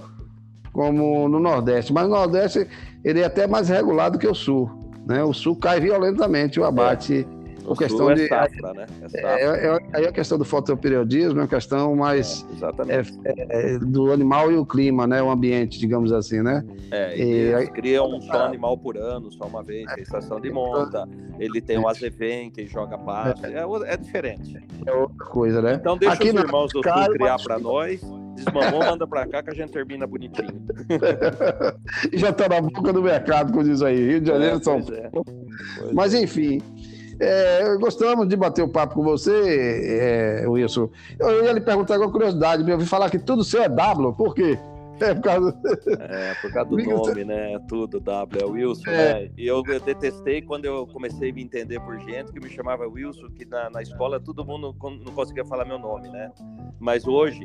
A: como no Nordeste. Mas no Nordeste, ele é até mais regulado que o Sul. Né? O Sul cai violentamente o abate. É questão é de. Safra, né? É, é, é, aí a questão do fotoperiodismo é uma questão mais é, é, do animal e o clima, né? O ambiente, digamos assim, né?
B: É, e, eles criam um só animal por ano, só uma vez, a estação de monta, ele tem o azevém que joga pasto, é, diferente.
A: É outra coisa, né?
B: Então deixa Aqui os irmãos do Sul criar para nós. Desmamou, manda pra cá que a gente termina bonitinho.
A: e já tá na boca do mercado, como diz aí. Rio de Janeiro, São Paulo. Mas enfim, É, gostamos de bater o um papo com você, é, Wilson. Eu ia lhe perguntar uma curiosidade, eu ouvi falar que tudo seu é W, por quê?
B: É por causa, é, por causa do nome, né? Tudo W, é Wilson, é. né? E eu, eu, detestei quando eu comecei a me entender por gente que me chamava Wilson, que na, na escola todo mundo não conseguia falar meu nome, né? Mas hoje,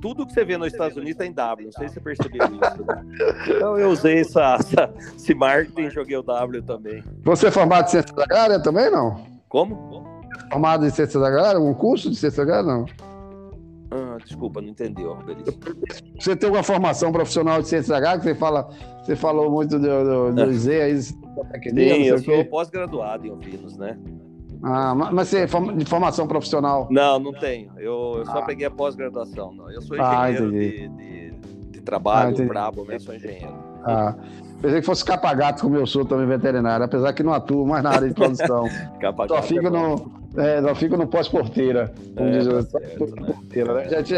B: tudo que você vê nos Estados Unidos tem W, não sei se você percebeu isso. Né? Então eu usei essa, essa, esse marketing e joguei o W também.
A: Você é formado em ciência da área também, não?
B: Como?
A: Formado em ciência da área? Um curso de ciência da área, não?
B: Ah, desculpa, não entendeu, Roberto.
A: Você tem alguma formação profissional de ciência H que você fala, você falou muito do, do, do Z aí, Sim,
B: eu sou pós-graduado em ovinos, né?
A: Ah, mas você é de formação profissional?
B: Não, não tenho. Eu, eu só ah. peguei a pós-graduação. Eu sou ah, engenheiro ah, de, de, de, trabalho, ah, brabo, mas sou engenheiro.
A: Ah. Pensei que fosse capa-gato, como eu sou também veterinário, apesar que não atuo mais na área de produção. só fico é no, é, só fico no pós-porteira, como é, diz tá certo, né? porteira, né? A, gente,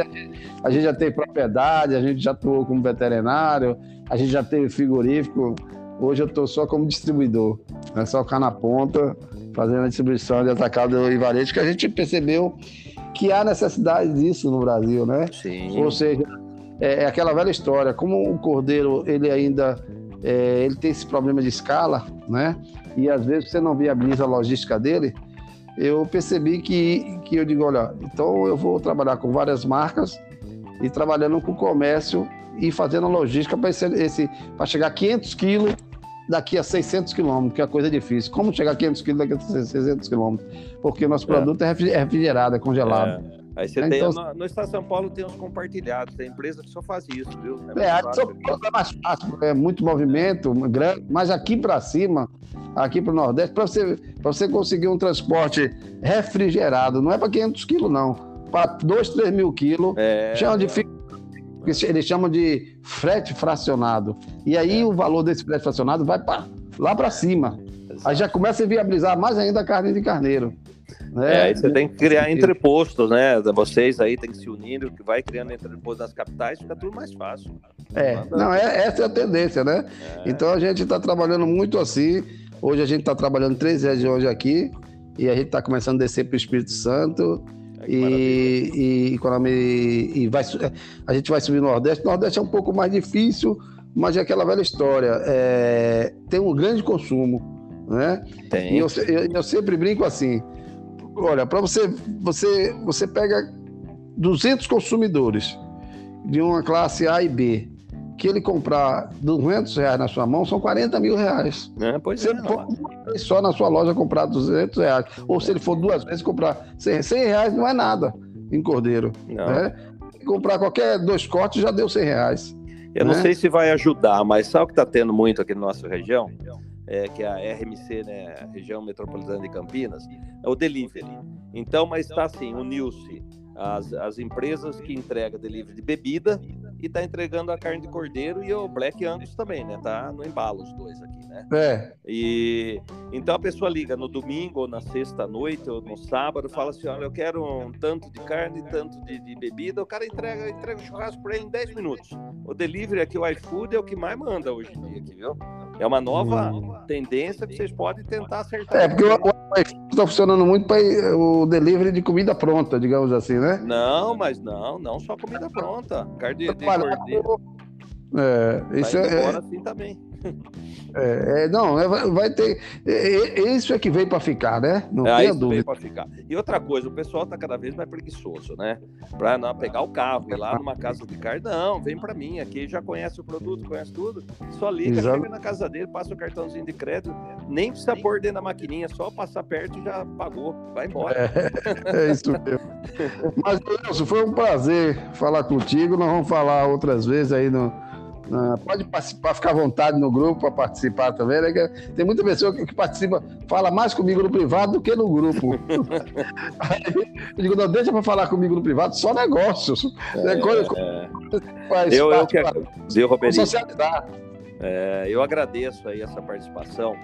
A: a gente já tem propriedade, a gente já atuou como veterinário, a gente já teve frigorífico. Hoje eu estou só como distribuidor, né? só ficar na ponta, fazendo a distribuição de atacado e varejo, que a gente percebeu que há necessidade disso no Brasil, né?
B: Sim.
A: Ou seja, é, é aquela velha história, como o cordeiro ele ainda é, ele tem esse problema de escala, né? E às vezes você não viabiliza a logística dele. Eu percebi que, que eu digo, olha, então eu vou trabalhar com várias marcas e trabalhando com comércio e fazendo a logística para esse, esse chegar a 500 quilos daqui a 600 quilômetros, que é coisa difícil. Como chegar a 500 quilos daqui a 600 quilômetros? Porque o nosso é. produto é, é refrigerado, é congelado.
B: É. Aí você tem, então, no, no, Estado de São Paulo tem uns compartilhados, tem empresa que só faz isso, viu?
A: É, é aqui São Paulo é mais fácil, é muito movimento, grande, mas aqui para cima, aqui para o Nordeste, para você, você conseguir um transporte refrigerado, não é para 500 quilos, não, para 2, 3 mil quilos, é, chama de eles chamam de frete fracionado. E aí é. o valor desse frete fracionado vai pra, lá para cima. Aí já começa a viabilizar mais ainda a carne de carneiro.
B: Né? É, aí você tem que criar entrepostos, né? Vocês aí tem que se unir, que vai criando entrepostos nas capitais, fica tudo mais fácil.
A: É, não, é, essa é a tendência, né? É. Então a gente está trabalhando muito assim. Hoje a gente está trabalhando três regiões aqui e a gente está começando a descer para o Espírito Santo. É, e, e, e, e vai, a gente vai subir no Nordeste. O Nordeste é um pouco mais difícil, mas é aquela velha história. É, tem um grande consumo, né?
B: Tem.
A: E eu, eu, eu sempre brinco assim: olha, para você, você, você pega 200 consumidores de uma classe A e B, que ele comprar 200 reais na sua mão, são 40 mil reais.
B: É, pois se
A: é, uma vez só na sua loja comprar 200 reais, ou se ele for duas vezes comprar 100, 100 reais, não é nada em cordeiro. Não. Né? Comprar qualquer dois cortes já deu 100 reais.
B: Eu né? não sei se vai ajudar, mas sabe o que está tendo muito aqui na nossa região? É, que é a RMC, né, a região metropolitana de Campinas, é o delivery. Então, mas está assim, uniu-se as, as empresas que entregam delivery de bebida e está entregando a carne de cordeiro e o Black Angus também, né? Tá no embalo os dois aqui, né?
A: É.
B: E então a pessoa liga no domingo ou na sexta noite ou no sábado, fala assim: olha, eu quero um tanto de carne, tanto de, de bebida. O cara entrega, entrega o churrasco para ele em 10 minutos. O delivery aqui, o iFood, é o que mais manda hoje em dia, aqui, viu? É uma nova hum. tendência que vocês podem tentar acertar.
A: É, porque o, o iFood está funcionando muito para o delivery de comida pronta, digamos assim, né?
B: Não, mas não, não só comida pronta. Carne de, de
A: cordeiro. É, isso
B: é, é, assim também.
A: É, é, não, é, vai ter. É, isso é que veio para ficar, né?
B: Não é, tem dúvida. Veio ficar. E outra coisa, o pessoal está cada vez mais preguiçoso, né? Para não pegar o carro, ir lá numa casa de carne, não, vem para mim, aqui já conhece o produto, conhece tudo, só liga, Exato. chega na casa dele, passa o cartãozinho de crédito, nem precisa pôr dentro da maquininha, só passar perto e já pagou, vai embora.
A: É, é isso mesmo. Mas, Wilson, foi um prazer falar contigo, nós vamos falar outras vezes aí no ah, pode participar, ficar à vontade no grupo para participar também. Né? Tem muita pessoa que, que, participa, fala mais comigo no privado do que no grupo. Aí, eu digo, não, deixa para falar comigo no privado, só negócios. É, né? Coisa,
B: é. Eu, eu que Roberto. É, eu agradeço aí essa participação.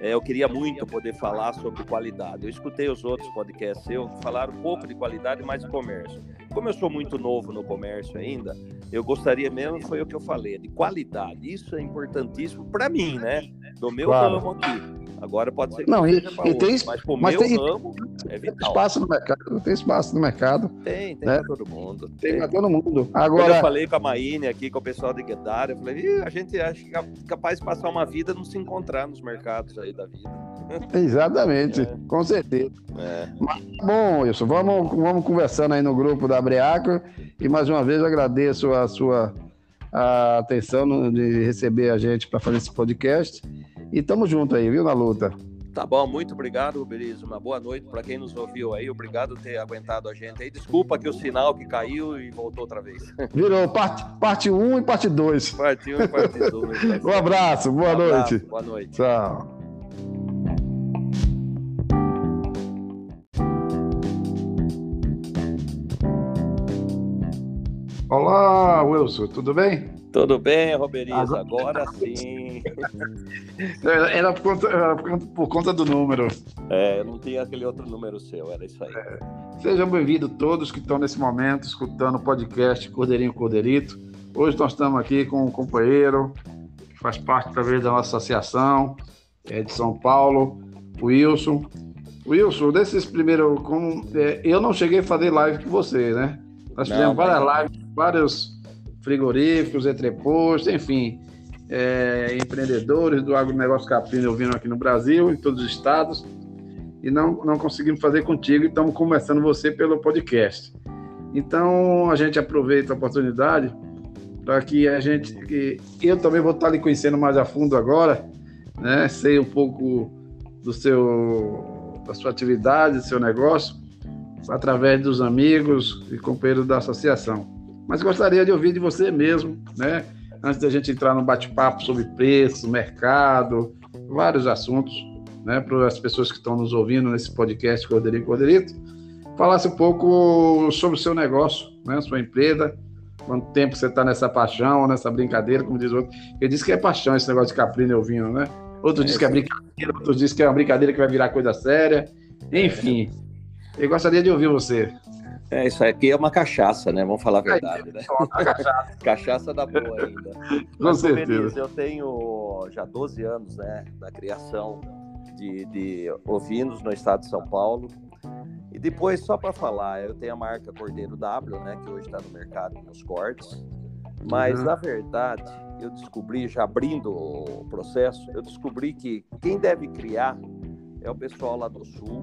B: É, eu queria muito poder falar sobre qualidade. Eu escutei os outros podcasts eu falaram um pouco de qualidade, mais de comércio. Como eu sou muito novo no comércio ainda, eu gostaria mesmo, foi o que eu falei, de qualidade. Isso é importantíssimo para mim, né? Do meu claro. ramo aqui. Agora pode ser que
A: não, e, e tem,
B: mas pro mas meu tem, ramo é vital.
A: espaço no mercado, tem espaço no mercado.
B: Tem, tem né? para todo mundo.
A: Tem, tem para todo mundo. Agora Quando
B: eu falei com a Maíne aqui, com o pessoal de Guedara, eu falei, a gente acha que é capaz de passar uma vida não se encontrar nos mercados aí da vida.
A: Exatamente, é. com certeza. É. Mas, bom, isso, vamos, vamos conversando aí no grupo da Breaco e mais uma vez eu agradeço a sua a atenção de receber a gente para fazer esse podcast. E estamos juntos aí, viu, na luta.
B: Tá bom, muito obrigado, Belize. Uma boa noite para quem nos ouviu aí. Obrigado por ter aguentado a gente aí. Desculpa que o sinal que caiu e voltou outra vez.
A: Virou parte 1 parte um e parte 2.
B: Parte 1 um e parte 2.
A: um abraço, boa um noite. Abraço,
B: boa noite.
A: Tchau. Olá, Wilson, tudo bem?
B: Tudo bem, Roberiz, agora, sim.
A: Era por, conta, era por conta do número.
B: É, eu não tinha aquele outro número seu, era isso aí. É.
A: Sejam bem-vindos todos que estão nesse momento escutando o podcast Cordeirinho Cordeirito. Hoje nós estamos aqui com um companheiro que faz parte talvez da nossa associação, é de São Paulo, o Wilson. Wilson, desses primeiros, como, é, eu não cheguei a fazer live com você, né? Nós não, fizemos várias lives vários frigoríficos, entrepostos, enfim, é, empreendedores do agronegócio caprino vindo aqui no Brasil, em todos os estados, e não, não conseguimos fazer contigo, estamos conversando você pelo podcast. Então, a gente aproveita a oportunidade para que a gente, que eu também vou estar lhe conhecendo mais a fundo agora, né? Sei um pouco do seu, da sua atividade, do seu negócio, através dos amigos e companheiros da associação mas gostaria de ouvir de você mesmo, né? Antes da gente entrar no bate-papo sobre preços, mercado, vários assuntos, né? Para as pessoas que estão nos ouvindo nesse podcast Cordeirinho Cordeirito, falasse um pouco sobre o seu negócio, né? Sua empresa, quanto tempo você está nessa paixão, nessa brincadeira, como diz outro. Ele disse que é paixão esse negócio de caprino e né? Outro é, diz que é brincadeira, outros diz que é uma brincadeira que vai virar coisa séria. Enfim, eu gostaria de ouvir você.
B: É, isso aqui é uma cachaça, né? Vamos falar a verdade, né? Cachaça. cachaça da boa ainda.
A: Com Mas, certeza.
B: eu tenho já 12 anos, né, da criação de, de ovinos no estado de São Paulo. E depois, só para falar, eu tenho a marca Cordeiro W, né, que hoje está no mercado nos cortes. Mas, uhum. na verdade, eu descobri, já abrindo o processo, eu descobri que quem deve criar é o pessoal lá do sul,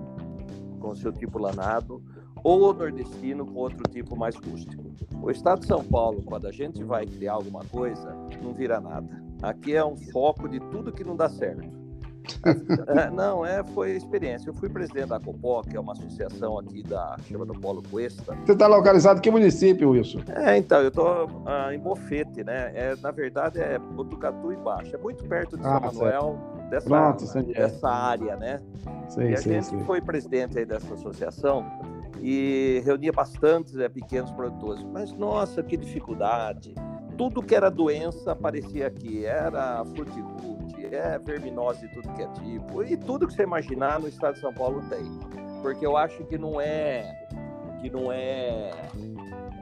B: com o seu tipo lanado, ou nordestino com outro tipo mais rústico. O estado de São Paulo, quando a gente vai criar alguma coisa, não vira nada. Aqui é um foco de tudo que não dá certo. é, não, é, foi experiência. Eu fui presidente da Copó, que é uma associação aqui da chama do Polo Cuesta.
A: Você está localizado em que município, Wilson?
B: É, então, eu estou ah, em Bofete, né? É, na verdade, é Botucatu e Baixo. É muito perto de São ah, Manuel, dessa, Pronto, dessa área, né? Sim, e a sim, gente sim. foi presidente aí dessa associação e reunia bastantes é, pequenos produtores. Mas, nossa, que dificuldade! Tudo que era doença aparecia aqui. Era fruticulti, é verminose de tudo que é tipo. E tudo que você imaginar no estado de São Paulo tem. Porque eu acho que não é que não é,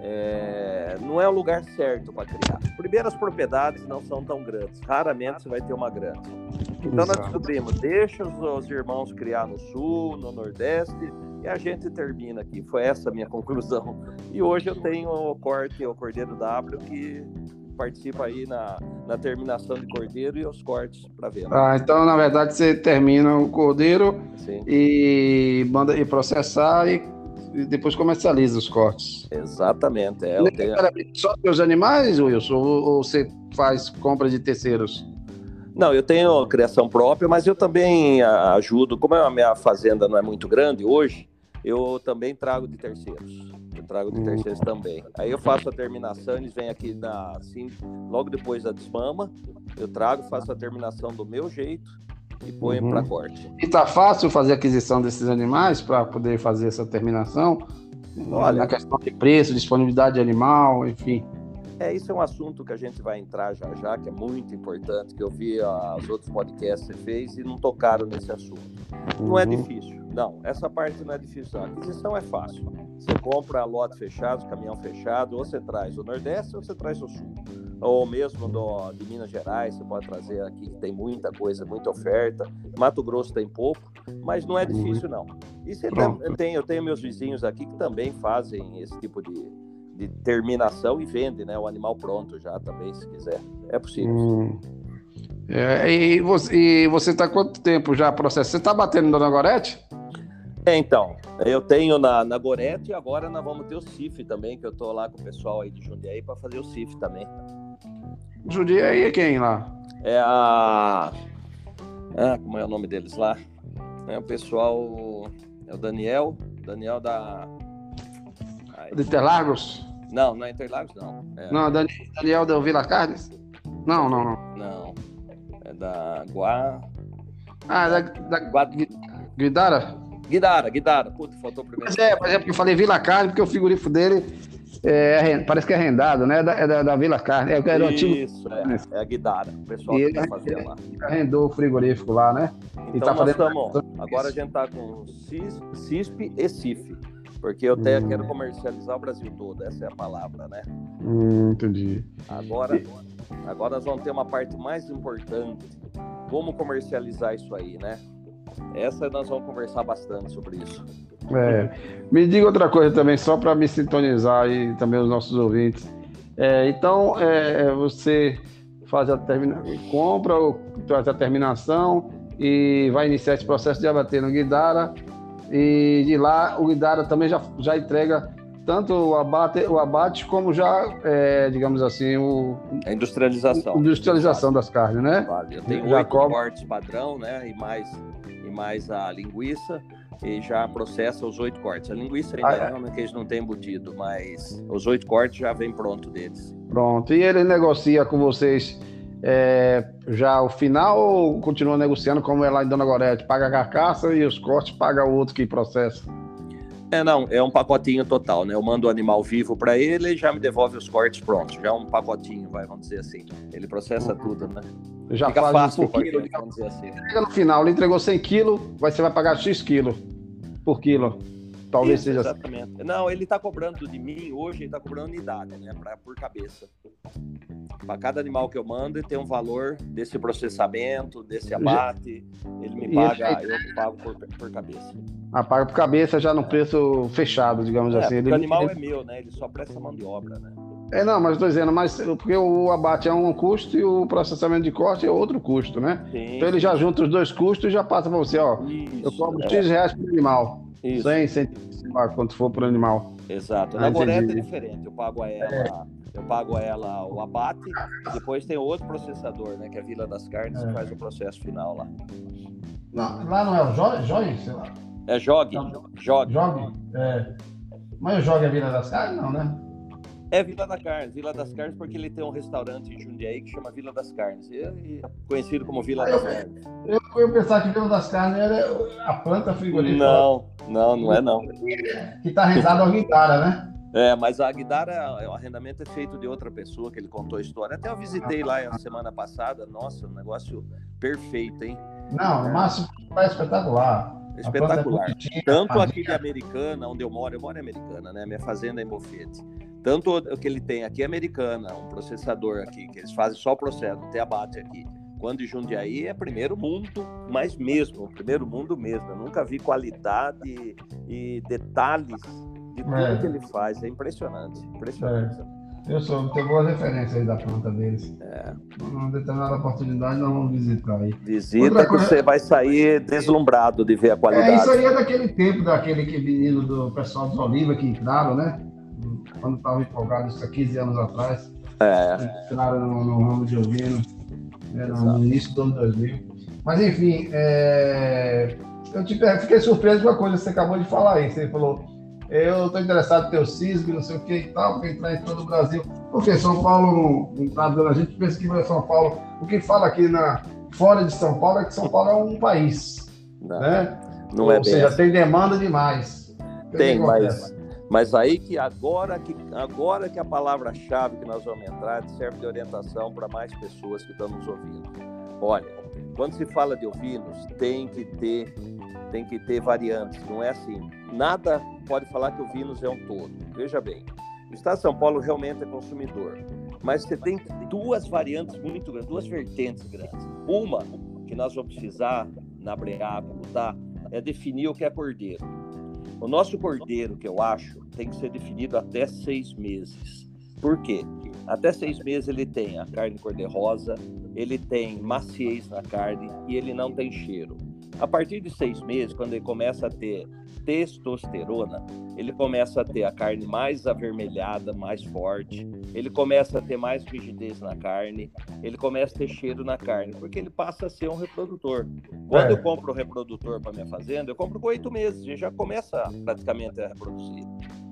B: é não é o lugar certo para criar. Primeiro, as propriedades não são tão grandes. Raramente você vai ter uma grande. Então nós descobrimos, deixa os, os irmãos criar no sul, no nordeste, e a gente termina aqui. Foi essa a minha conclusão. E hoje eu tenho o corte, o Cordeiro W, que participa aí na, na terminação de cordeiro e os cortes para venda.
A: Ah, então na verdade você termina o cordeiro Sim. e manda e processar e, e, depois comercializa os cortes.
B: Exatamente. É,
A: tenho... Só os animais, Wilson, ou, ou você faz compra de terceiros?
B: Não, eu tenho criação própria, mas eu também ajudo. Como a minha fazenda não é muito grande hoje, eu também trago de terceiros. Eu trago de terceiros também. Aí eu faço a terminação, eles vêm aqui na, assim, logo depois da desmama, eu trago, faço a terminação do meu jeito e ponho uhum. para corte.
A: E tá fácil fazer a aquisição desses animais para poder fazer essa terminação? Olha, na questão de preço, disponibilidade de animal, enfim.
B: É, isso é um assunto que a gente vai entrar já já, que é muito importante, que eu vi os outros podcasts que você fez e não tocaram nesse assunto. Uhum. Não é uhum. difícil Não, essa parte não é difícil. A aquisição é fácil. Você compra lote fechado, caminhão fechado, ou você traz do Nordeste ou você traz do Sul. Ou mesmo do, de Minas Gerais, você pode trazer aqui, que tem muita coisa, muita oferta. Mato Grosso tem pouco, mas não é difícil, não. E você tem, eu tenho meus vizinhos aqui que também fazem esse tipo de, de terminação e vendem né, o animal pronto já também, se quiser. É possível. Hum.
A: É, e você está quanto tempo já processando? Você está batendo na Gorete?
B: É, então, eu tenho na, na Gorete e agora nós vamos ter o CIF também, que eu estou lá com o pessoal aí de Jundiaí para fazer o CIF também.
A: Jundiaí é quem lá?
B: É a. Ah, como é o nome deles lá? É o pessoal. É o Daniel. Daniel da.
A: De Interlagos?
B: Não, não é Interlagos, não.
A: É... Não, Daniel da Vila Carnes? Não, não, não.
B: Não. É da Gua.
A: Ah, da, da Gua... Guidara?
B: Guidara, Guidara. Puta, faltou o primeiro.
A: Mas é, por exemplo, eu falei Vila Carne porque o figurifo dele é, parece que é rendado, né? É da, é da, da Vila Carne. É,
B: é Isso, é, é a Guidara. O pessoal que ele, fazer lá.
A: Arrendou o frigorífico lá, né?
B: Então, e tá fazendo... Estamos, agora a gente tá com CISP e CIF. Porque eu até hum. quero comercializar o Brasil todo, essa é a palavra, né?
A: Hum, entendi.
B: Agora, agora nós vamos ter uma parte mais importante, como comercializar isso aí, né? Essa nós vamos conversar bastante sobre isso.
A: É. Me diga outra coisa também, só para me sintonizar e também os nossos ouvintes. É, então, é, você faz a termina... compra, faz a terminação e vai iniciar esse processo de abater no Guidara e de lá o Guidara também já, já entrega tanto o abate, o abate como já, é, digamos assim, o,
B: a industrialização.
A: Industrialização das carnes, né?
B: Vale. Eu tenho oito cortes padrão, né? E mais, mais a linguiça e já processa os oito cortes. A linguiça ainda ah, é. não, que eles não têm embutido, mas os oito cortes já vem pronto deles.
A: Pronto. E ele negocia com vocês é, já o final ou continua negociando como é lá em Dona Gorete? Paga a carcaça e os cortes paga o outro que processa?
B: É, não, é um pacotinho total, né? Eu mando o animal vivo para ele e já me devolve os cortes prontos. Já é um pacotinho, vai, vamos dizer assim. Ele processa uhum. tudo, né?
A: Já Fica faz fácil quilo, vamos dizer assim. Chega no final, ele entregou 100 quilos, você vai pagar X quilo por quilo. Talvez Isso, seja
B: assim. exatamente. Assim. Não, ele está cobrando de mim hoje, ele está cobrando unidade, né? Pra, por cabeça. Para cada animal que eu mando, ele tem um valor desse processamento, desse abate. Ele me paga, eu pago por, por cabeça.
A: Ah, paga por cabeça já no preço fechado, digamos
B: é,
A: assim.
B: Ele, o animal é meu, né? Ele só presta mão de obra, né?
A: É, não, mas estou dizendo, mas porque o abate é um custo e o processamento de corte é outro custo, né? Sim, então ele já junta os dois custos e já passa para você, ó. Isso, eu cobro é. X reais por animal. Isso. 100, 100, quanto for por animal.
B: Exato. Na Goreta é diferente. Eu pago a ela, é. eu pago a ela o abate, depois tem outro processador, né? Que é a Vila das Carnes, é. que faz o processo final lá.
A: Não, lá não é o Joy, sei lá.
B: É Jog. Jog.
A: Jog? É. Mas o Jog é Vila das Carnes, não, né?
B: É Vila das Carnes, Vila das Carnes porque ele tem um restaurante em Jundiaí que chama Vila das Carnes, e, e conhecido como Vila das Carnes.
A: Eu, eu pensava que Vila das Carnes era a planta frigorífica.
B: Não, não, não é não.
A: Que está arrendado ao Guidara, né?
B: É, mas a Guidara, o arrendamento é feito de outra pessoa que ele contou a história. Até eu visitei lá a semana passada, nossa, um negócio perfeito, hein?
A: Não, o Márcio é espetacular.
B: É espetacular. Tanto aqui de Americana, onde eu moro, eu moro em Americana, né? Minha fazenda é em Bofete. Tanto o que ele tem aqui é Americana, um processador aqui, que eles fazem só o processo, não tem abate aqui. Quando em Jundiaí é primeiro mundo, mas mesmo, primeiro mundo mesmo. Eu nunca vi qualidade e detalhes de tudo é. que ele faz. É impressionante, impressionante. É.
A: Eu sou, tenho boas referências aí da planta deles. É. Numa determinada oportunidade nós vamos visitar aí.
B: Visita que você vai sair deslumbrado de ver a qualidade.
A: É, isso aí é daquele tempo, daquele que menino do pessoal dos Oliva que entraram, né? Quando estava empolgado, isso há 15 anos atrás. É. Entraram no, no ramo de ovino, né, no início do ano 2000. Mas enfim, é... eu te, fiquei surpreso com a coisa que você acabou de falar aí. Você falou eu estou interessado em ter o CISB, não sei o que e tal, para entrar em todo o Brasil. Porque São Paulo não está dando, a gente pensa que vai São Paulo. O que fala aqui na, fora de São Paulo é que São Paulo é um país. Não, né? não é Ou seja, assim. tem demanda demais.
B: Tem, mas, mas aí que agora que, agora que a palavra-chave que nós vamos entrar serve de orientação para mais pessoas que estão nos ouvindo. Olha, quando se fala de ovinos, tem que ter tem que ter variantes, não é assim. Nada pode falar que o Vinus é um todo. Veja bem, o Estado de São Paulo realmente é consumidor, mas você tem duas variantes muito grandes, duas vertentes grandes. Uma que nós vamos precisar na Breáculo, tá? É definir o que é cordeiro. O nosso cordeiro, que eu acho, tem que ser definido até seis meses. Por quê? Até seis meses ele tem a carne cor-de-rosa, ele tem maciez na carne e ele não tem cheiro. A partir de seis meses, quando ele começa a ter testosterona, ele começa a ter a carne mais avermelhada, mais forte, ele começa a ter mais rigidez na carne, ele começa a ter cheiro na carne, porque ele passa a ser um reprodutor. Quando é. eu compro o reprodutor para minha fazenda, eu compro com oito meses, gente já começa praticamente a reproduzir.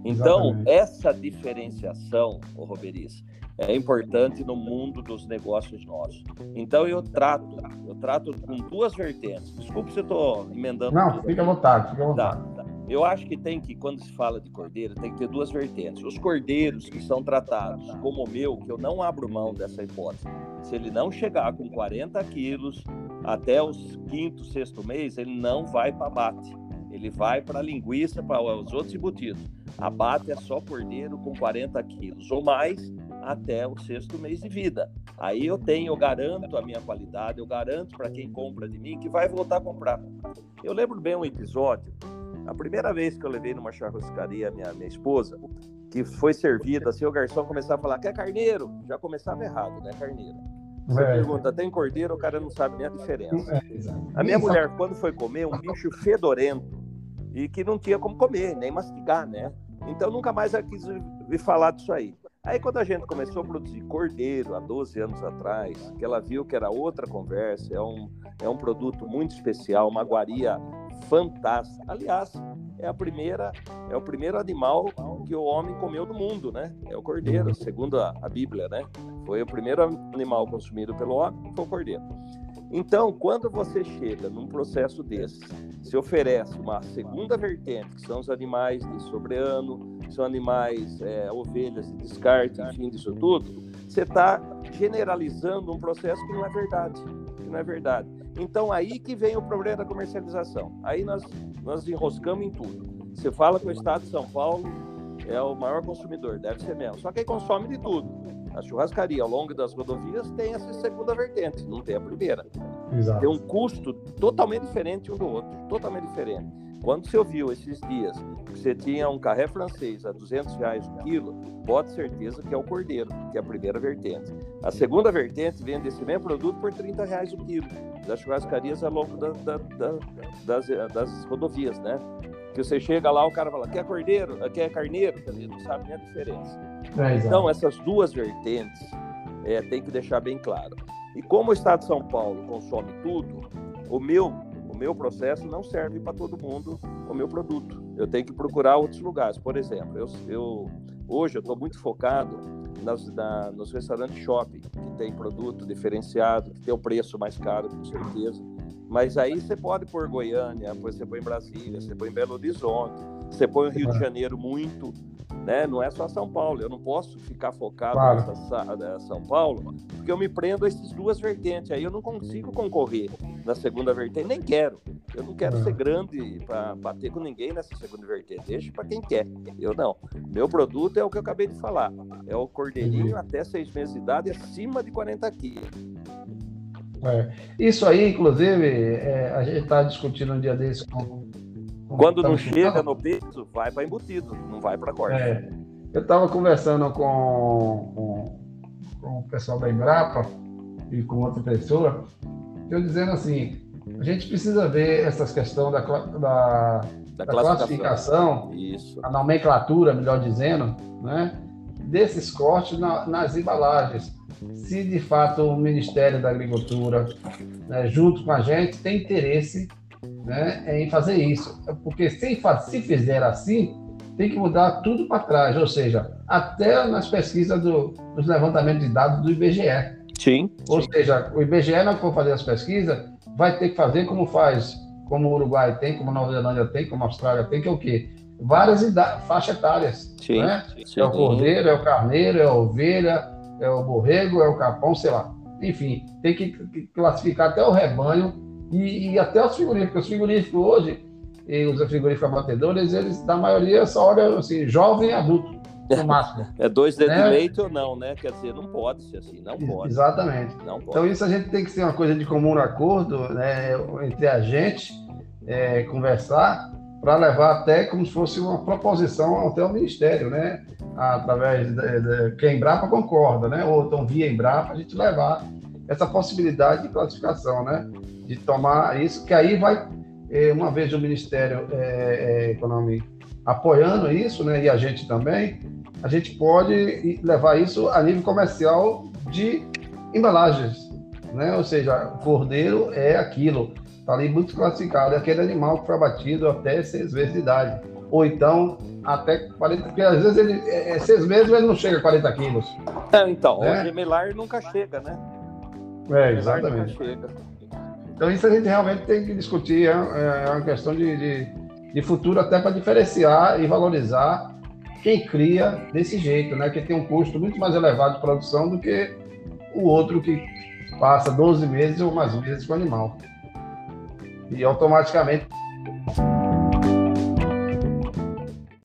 B: Então, Exatamente. essa diferenciação, o Roberiz, é importante no mundo dos negócios nossos. Então eu trato, eu trato com duas vertentes. Desculpe se eu estou emendando.
A: Não, tudo. fica à vontade, fica à vontade.
B: Tá, tá. Eu acho que tem que, quando se fala de cordeiro, tem que ter duas vertentes. Os cordeiros que são tratados como o meu, que eu não abro mão dessa hipótese. Se ele não chegar com 40 quilos até os quinto, sexto mês, ele não vai para abate. Ele vai para linguiça, para os outros embutidos. Abate é só cordeiro com 40 quilos ou mais até o sexto mês de vida. Aí eu tenho, eu garanto a minha qualidade, eu garanto para quem compra de mim que vai voltar a comprar. Eu lembro bem um episódio, a primeira vez que eu levei numa churrascaria minha, minha esposa, que foi servida, assim, o garçom começava a falar, quer carneiro? Já começava errado, né, carneiro? Você é. pergunta, tem cordeiro? O cara não sabe nem a diferença. É, a minha mulher, quando foi comer, um bicho fedorento e que não tinha como comer, nem mastigar, né? Então nunca mais ela quis me falar disso aí. Aí quando a gente começou a produzir cordeiro há 12 anos atrás, que ela viu que era outra conversa, é um, é um produto muito especial, uma guaria fantástica. Aliás, é a primeira, é o primeiro animal que o homem comeu do mundo, né? É o cordeiro, segundo a, a Bíblia, né? Foi o primeiro animal consumido pelo homem, foi o cordeiro. Então, quando você chega num processo desse, se oferece uma segunda vertente, que são os animais de sobreano, são animais, é, ovelhas de descarte, enfim, disso tudo, você está generalizando um processo que não é verdade, que não é verdade. Então, aí que vem o problema da comercialização. Aí nós, nós enroscamos em tudo. Você fala que o Estado de São Paulo é o maior consumidor, deve ser mesmo. Só que aí consome de tudo a churrascaria ao longo das rodovias tem essa segunda vertente, não tem a primeira. Exato. Tem um custo totalmente diferente um do outro, totalmente diferente. Quando você ouviu esses dias que você tinha um carré francês a 200 reais o quilo, pode certeza que é o cordeiro, que é a primeira vertente. A segunda vertente vende esse mesmo produto por 30 reais o quilo, das churrascarias ao longo da, da, da, das, das rodovias, né? que você chega lá, o cara fala, quer cordeiro, quer carneiro, dizer, não sabe nem a diferença. É, então, essas duas vertentes é, tem que deixar bem claro. E como o Estado de São Paulo consome tudo, o meu, meu processo não serve para todo mundo o meu produto. Eu tenho que procurar outros lugares. Por exemplo, eu, eu hoje eu estou muito focado nas, na, nos restaurantes shopping, que tem produto diferenciado, que tem o preço mais caro, com certeza. Mas aí você pode pôr Goiânia, depois você põe Brasília, você põe Belo Horizonte, você põe o Rio de Janeiro muito, né? Não é só São Paulo. Eu não posso ficar focado claro. nessa São Paulo, porque eu me prendo a essas duas vertentes. Aí eu não consigo concorrer na segunda vertente, nem quero. Eu não quero ser grande para bater com ninguém nessa segunda vertente. Deixa para quem quer. Eu não. Meu produto é o que eu acabei de falar. É o cordeirinho até seis meses de idade, acima de 40 quilos.
A: É. Isso aí, inclusive, é, a gente está discutindo um dia desse com.
B: com Quando não chega no peso, vai para embutido, não vai para corte. É.
A: Eu estava conversando com, com, com, o pessoal da Embrapa e com outra pessoa, eu dizendo assim: a gente precisa ver essas questões da, da, da, da classificação, Isso. a nomenclatura, melhor dizendo, né, desses cortes na, nas embalagens se de fato o Ministério da Agricultura, né, junto com a gente, tem interesse né, em fazer isso. Porque se, se fizer assim, tem que mudar tudo para trás, ou seja, até nas pesquisas do, dos levantamentos de dados do IBGE.
B: Sim.
A: Ou
B: sim.
A: seja, o IBGE, não for fazer as pesquisas, vai ter que fazer como faz, como o Uruguai tem, como a Nova Zelândia tem, como a Austrália tem, que é o quê? Várias faixas etárias. Sim, né? sim. É o cordeiro, é o carneiro, é a ovelha, é o borrego, é o capão, sei lá. enfim, tem que classificar até o rebanho e, e até os frigoríficos. Os frigoríficos hoje, e os frigoríficos abatedores, eles, da maioria, só olham assim, jovem e adulto, no máximo.
B: É dois dedos né? de leite ou não, né? Quer dizer, não pode ser assim, não pode.
A: Exatamente. Não pode. Então, isso a gente tem que ser uma coisa de comum acordo né, entre a gente, é, conversar, para levar até como se fosse uma proposição até o Ministério, né? Através de, de que a Embrapa concorda, né? Ou então via Embrapa, a gente levar essa possibilidade de classificação, né? De tomar isso, que aí vai, é, uma vez o Ministério é, é, Econômico apoiando isso, né? E a gente também, a gente pode levar isso a nível comercial de embalagens, né? Ou seja, cordeiro é aquilo, Está ali muito classificado. É aquele animal que foi abatido até seis meses de idade. Ou então até 40, porque às vezes ele é, é seis meses ele não chega a 40 quilos.
B: É, então, né? o gemelar nunca chega, né?
A: É, exatamente. Então isso a gente realmente tem que discutir, é, é uma questão de, de, de futuro até para diferenciar e valorizar quem cria desse jeito, né? Que tem um custo muito mais elevado de produção do que o outro que passa 12 meses ou mais meses com o animal e automaticamente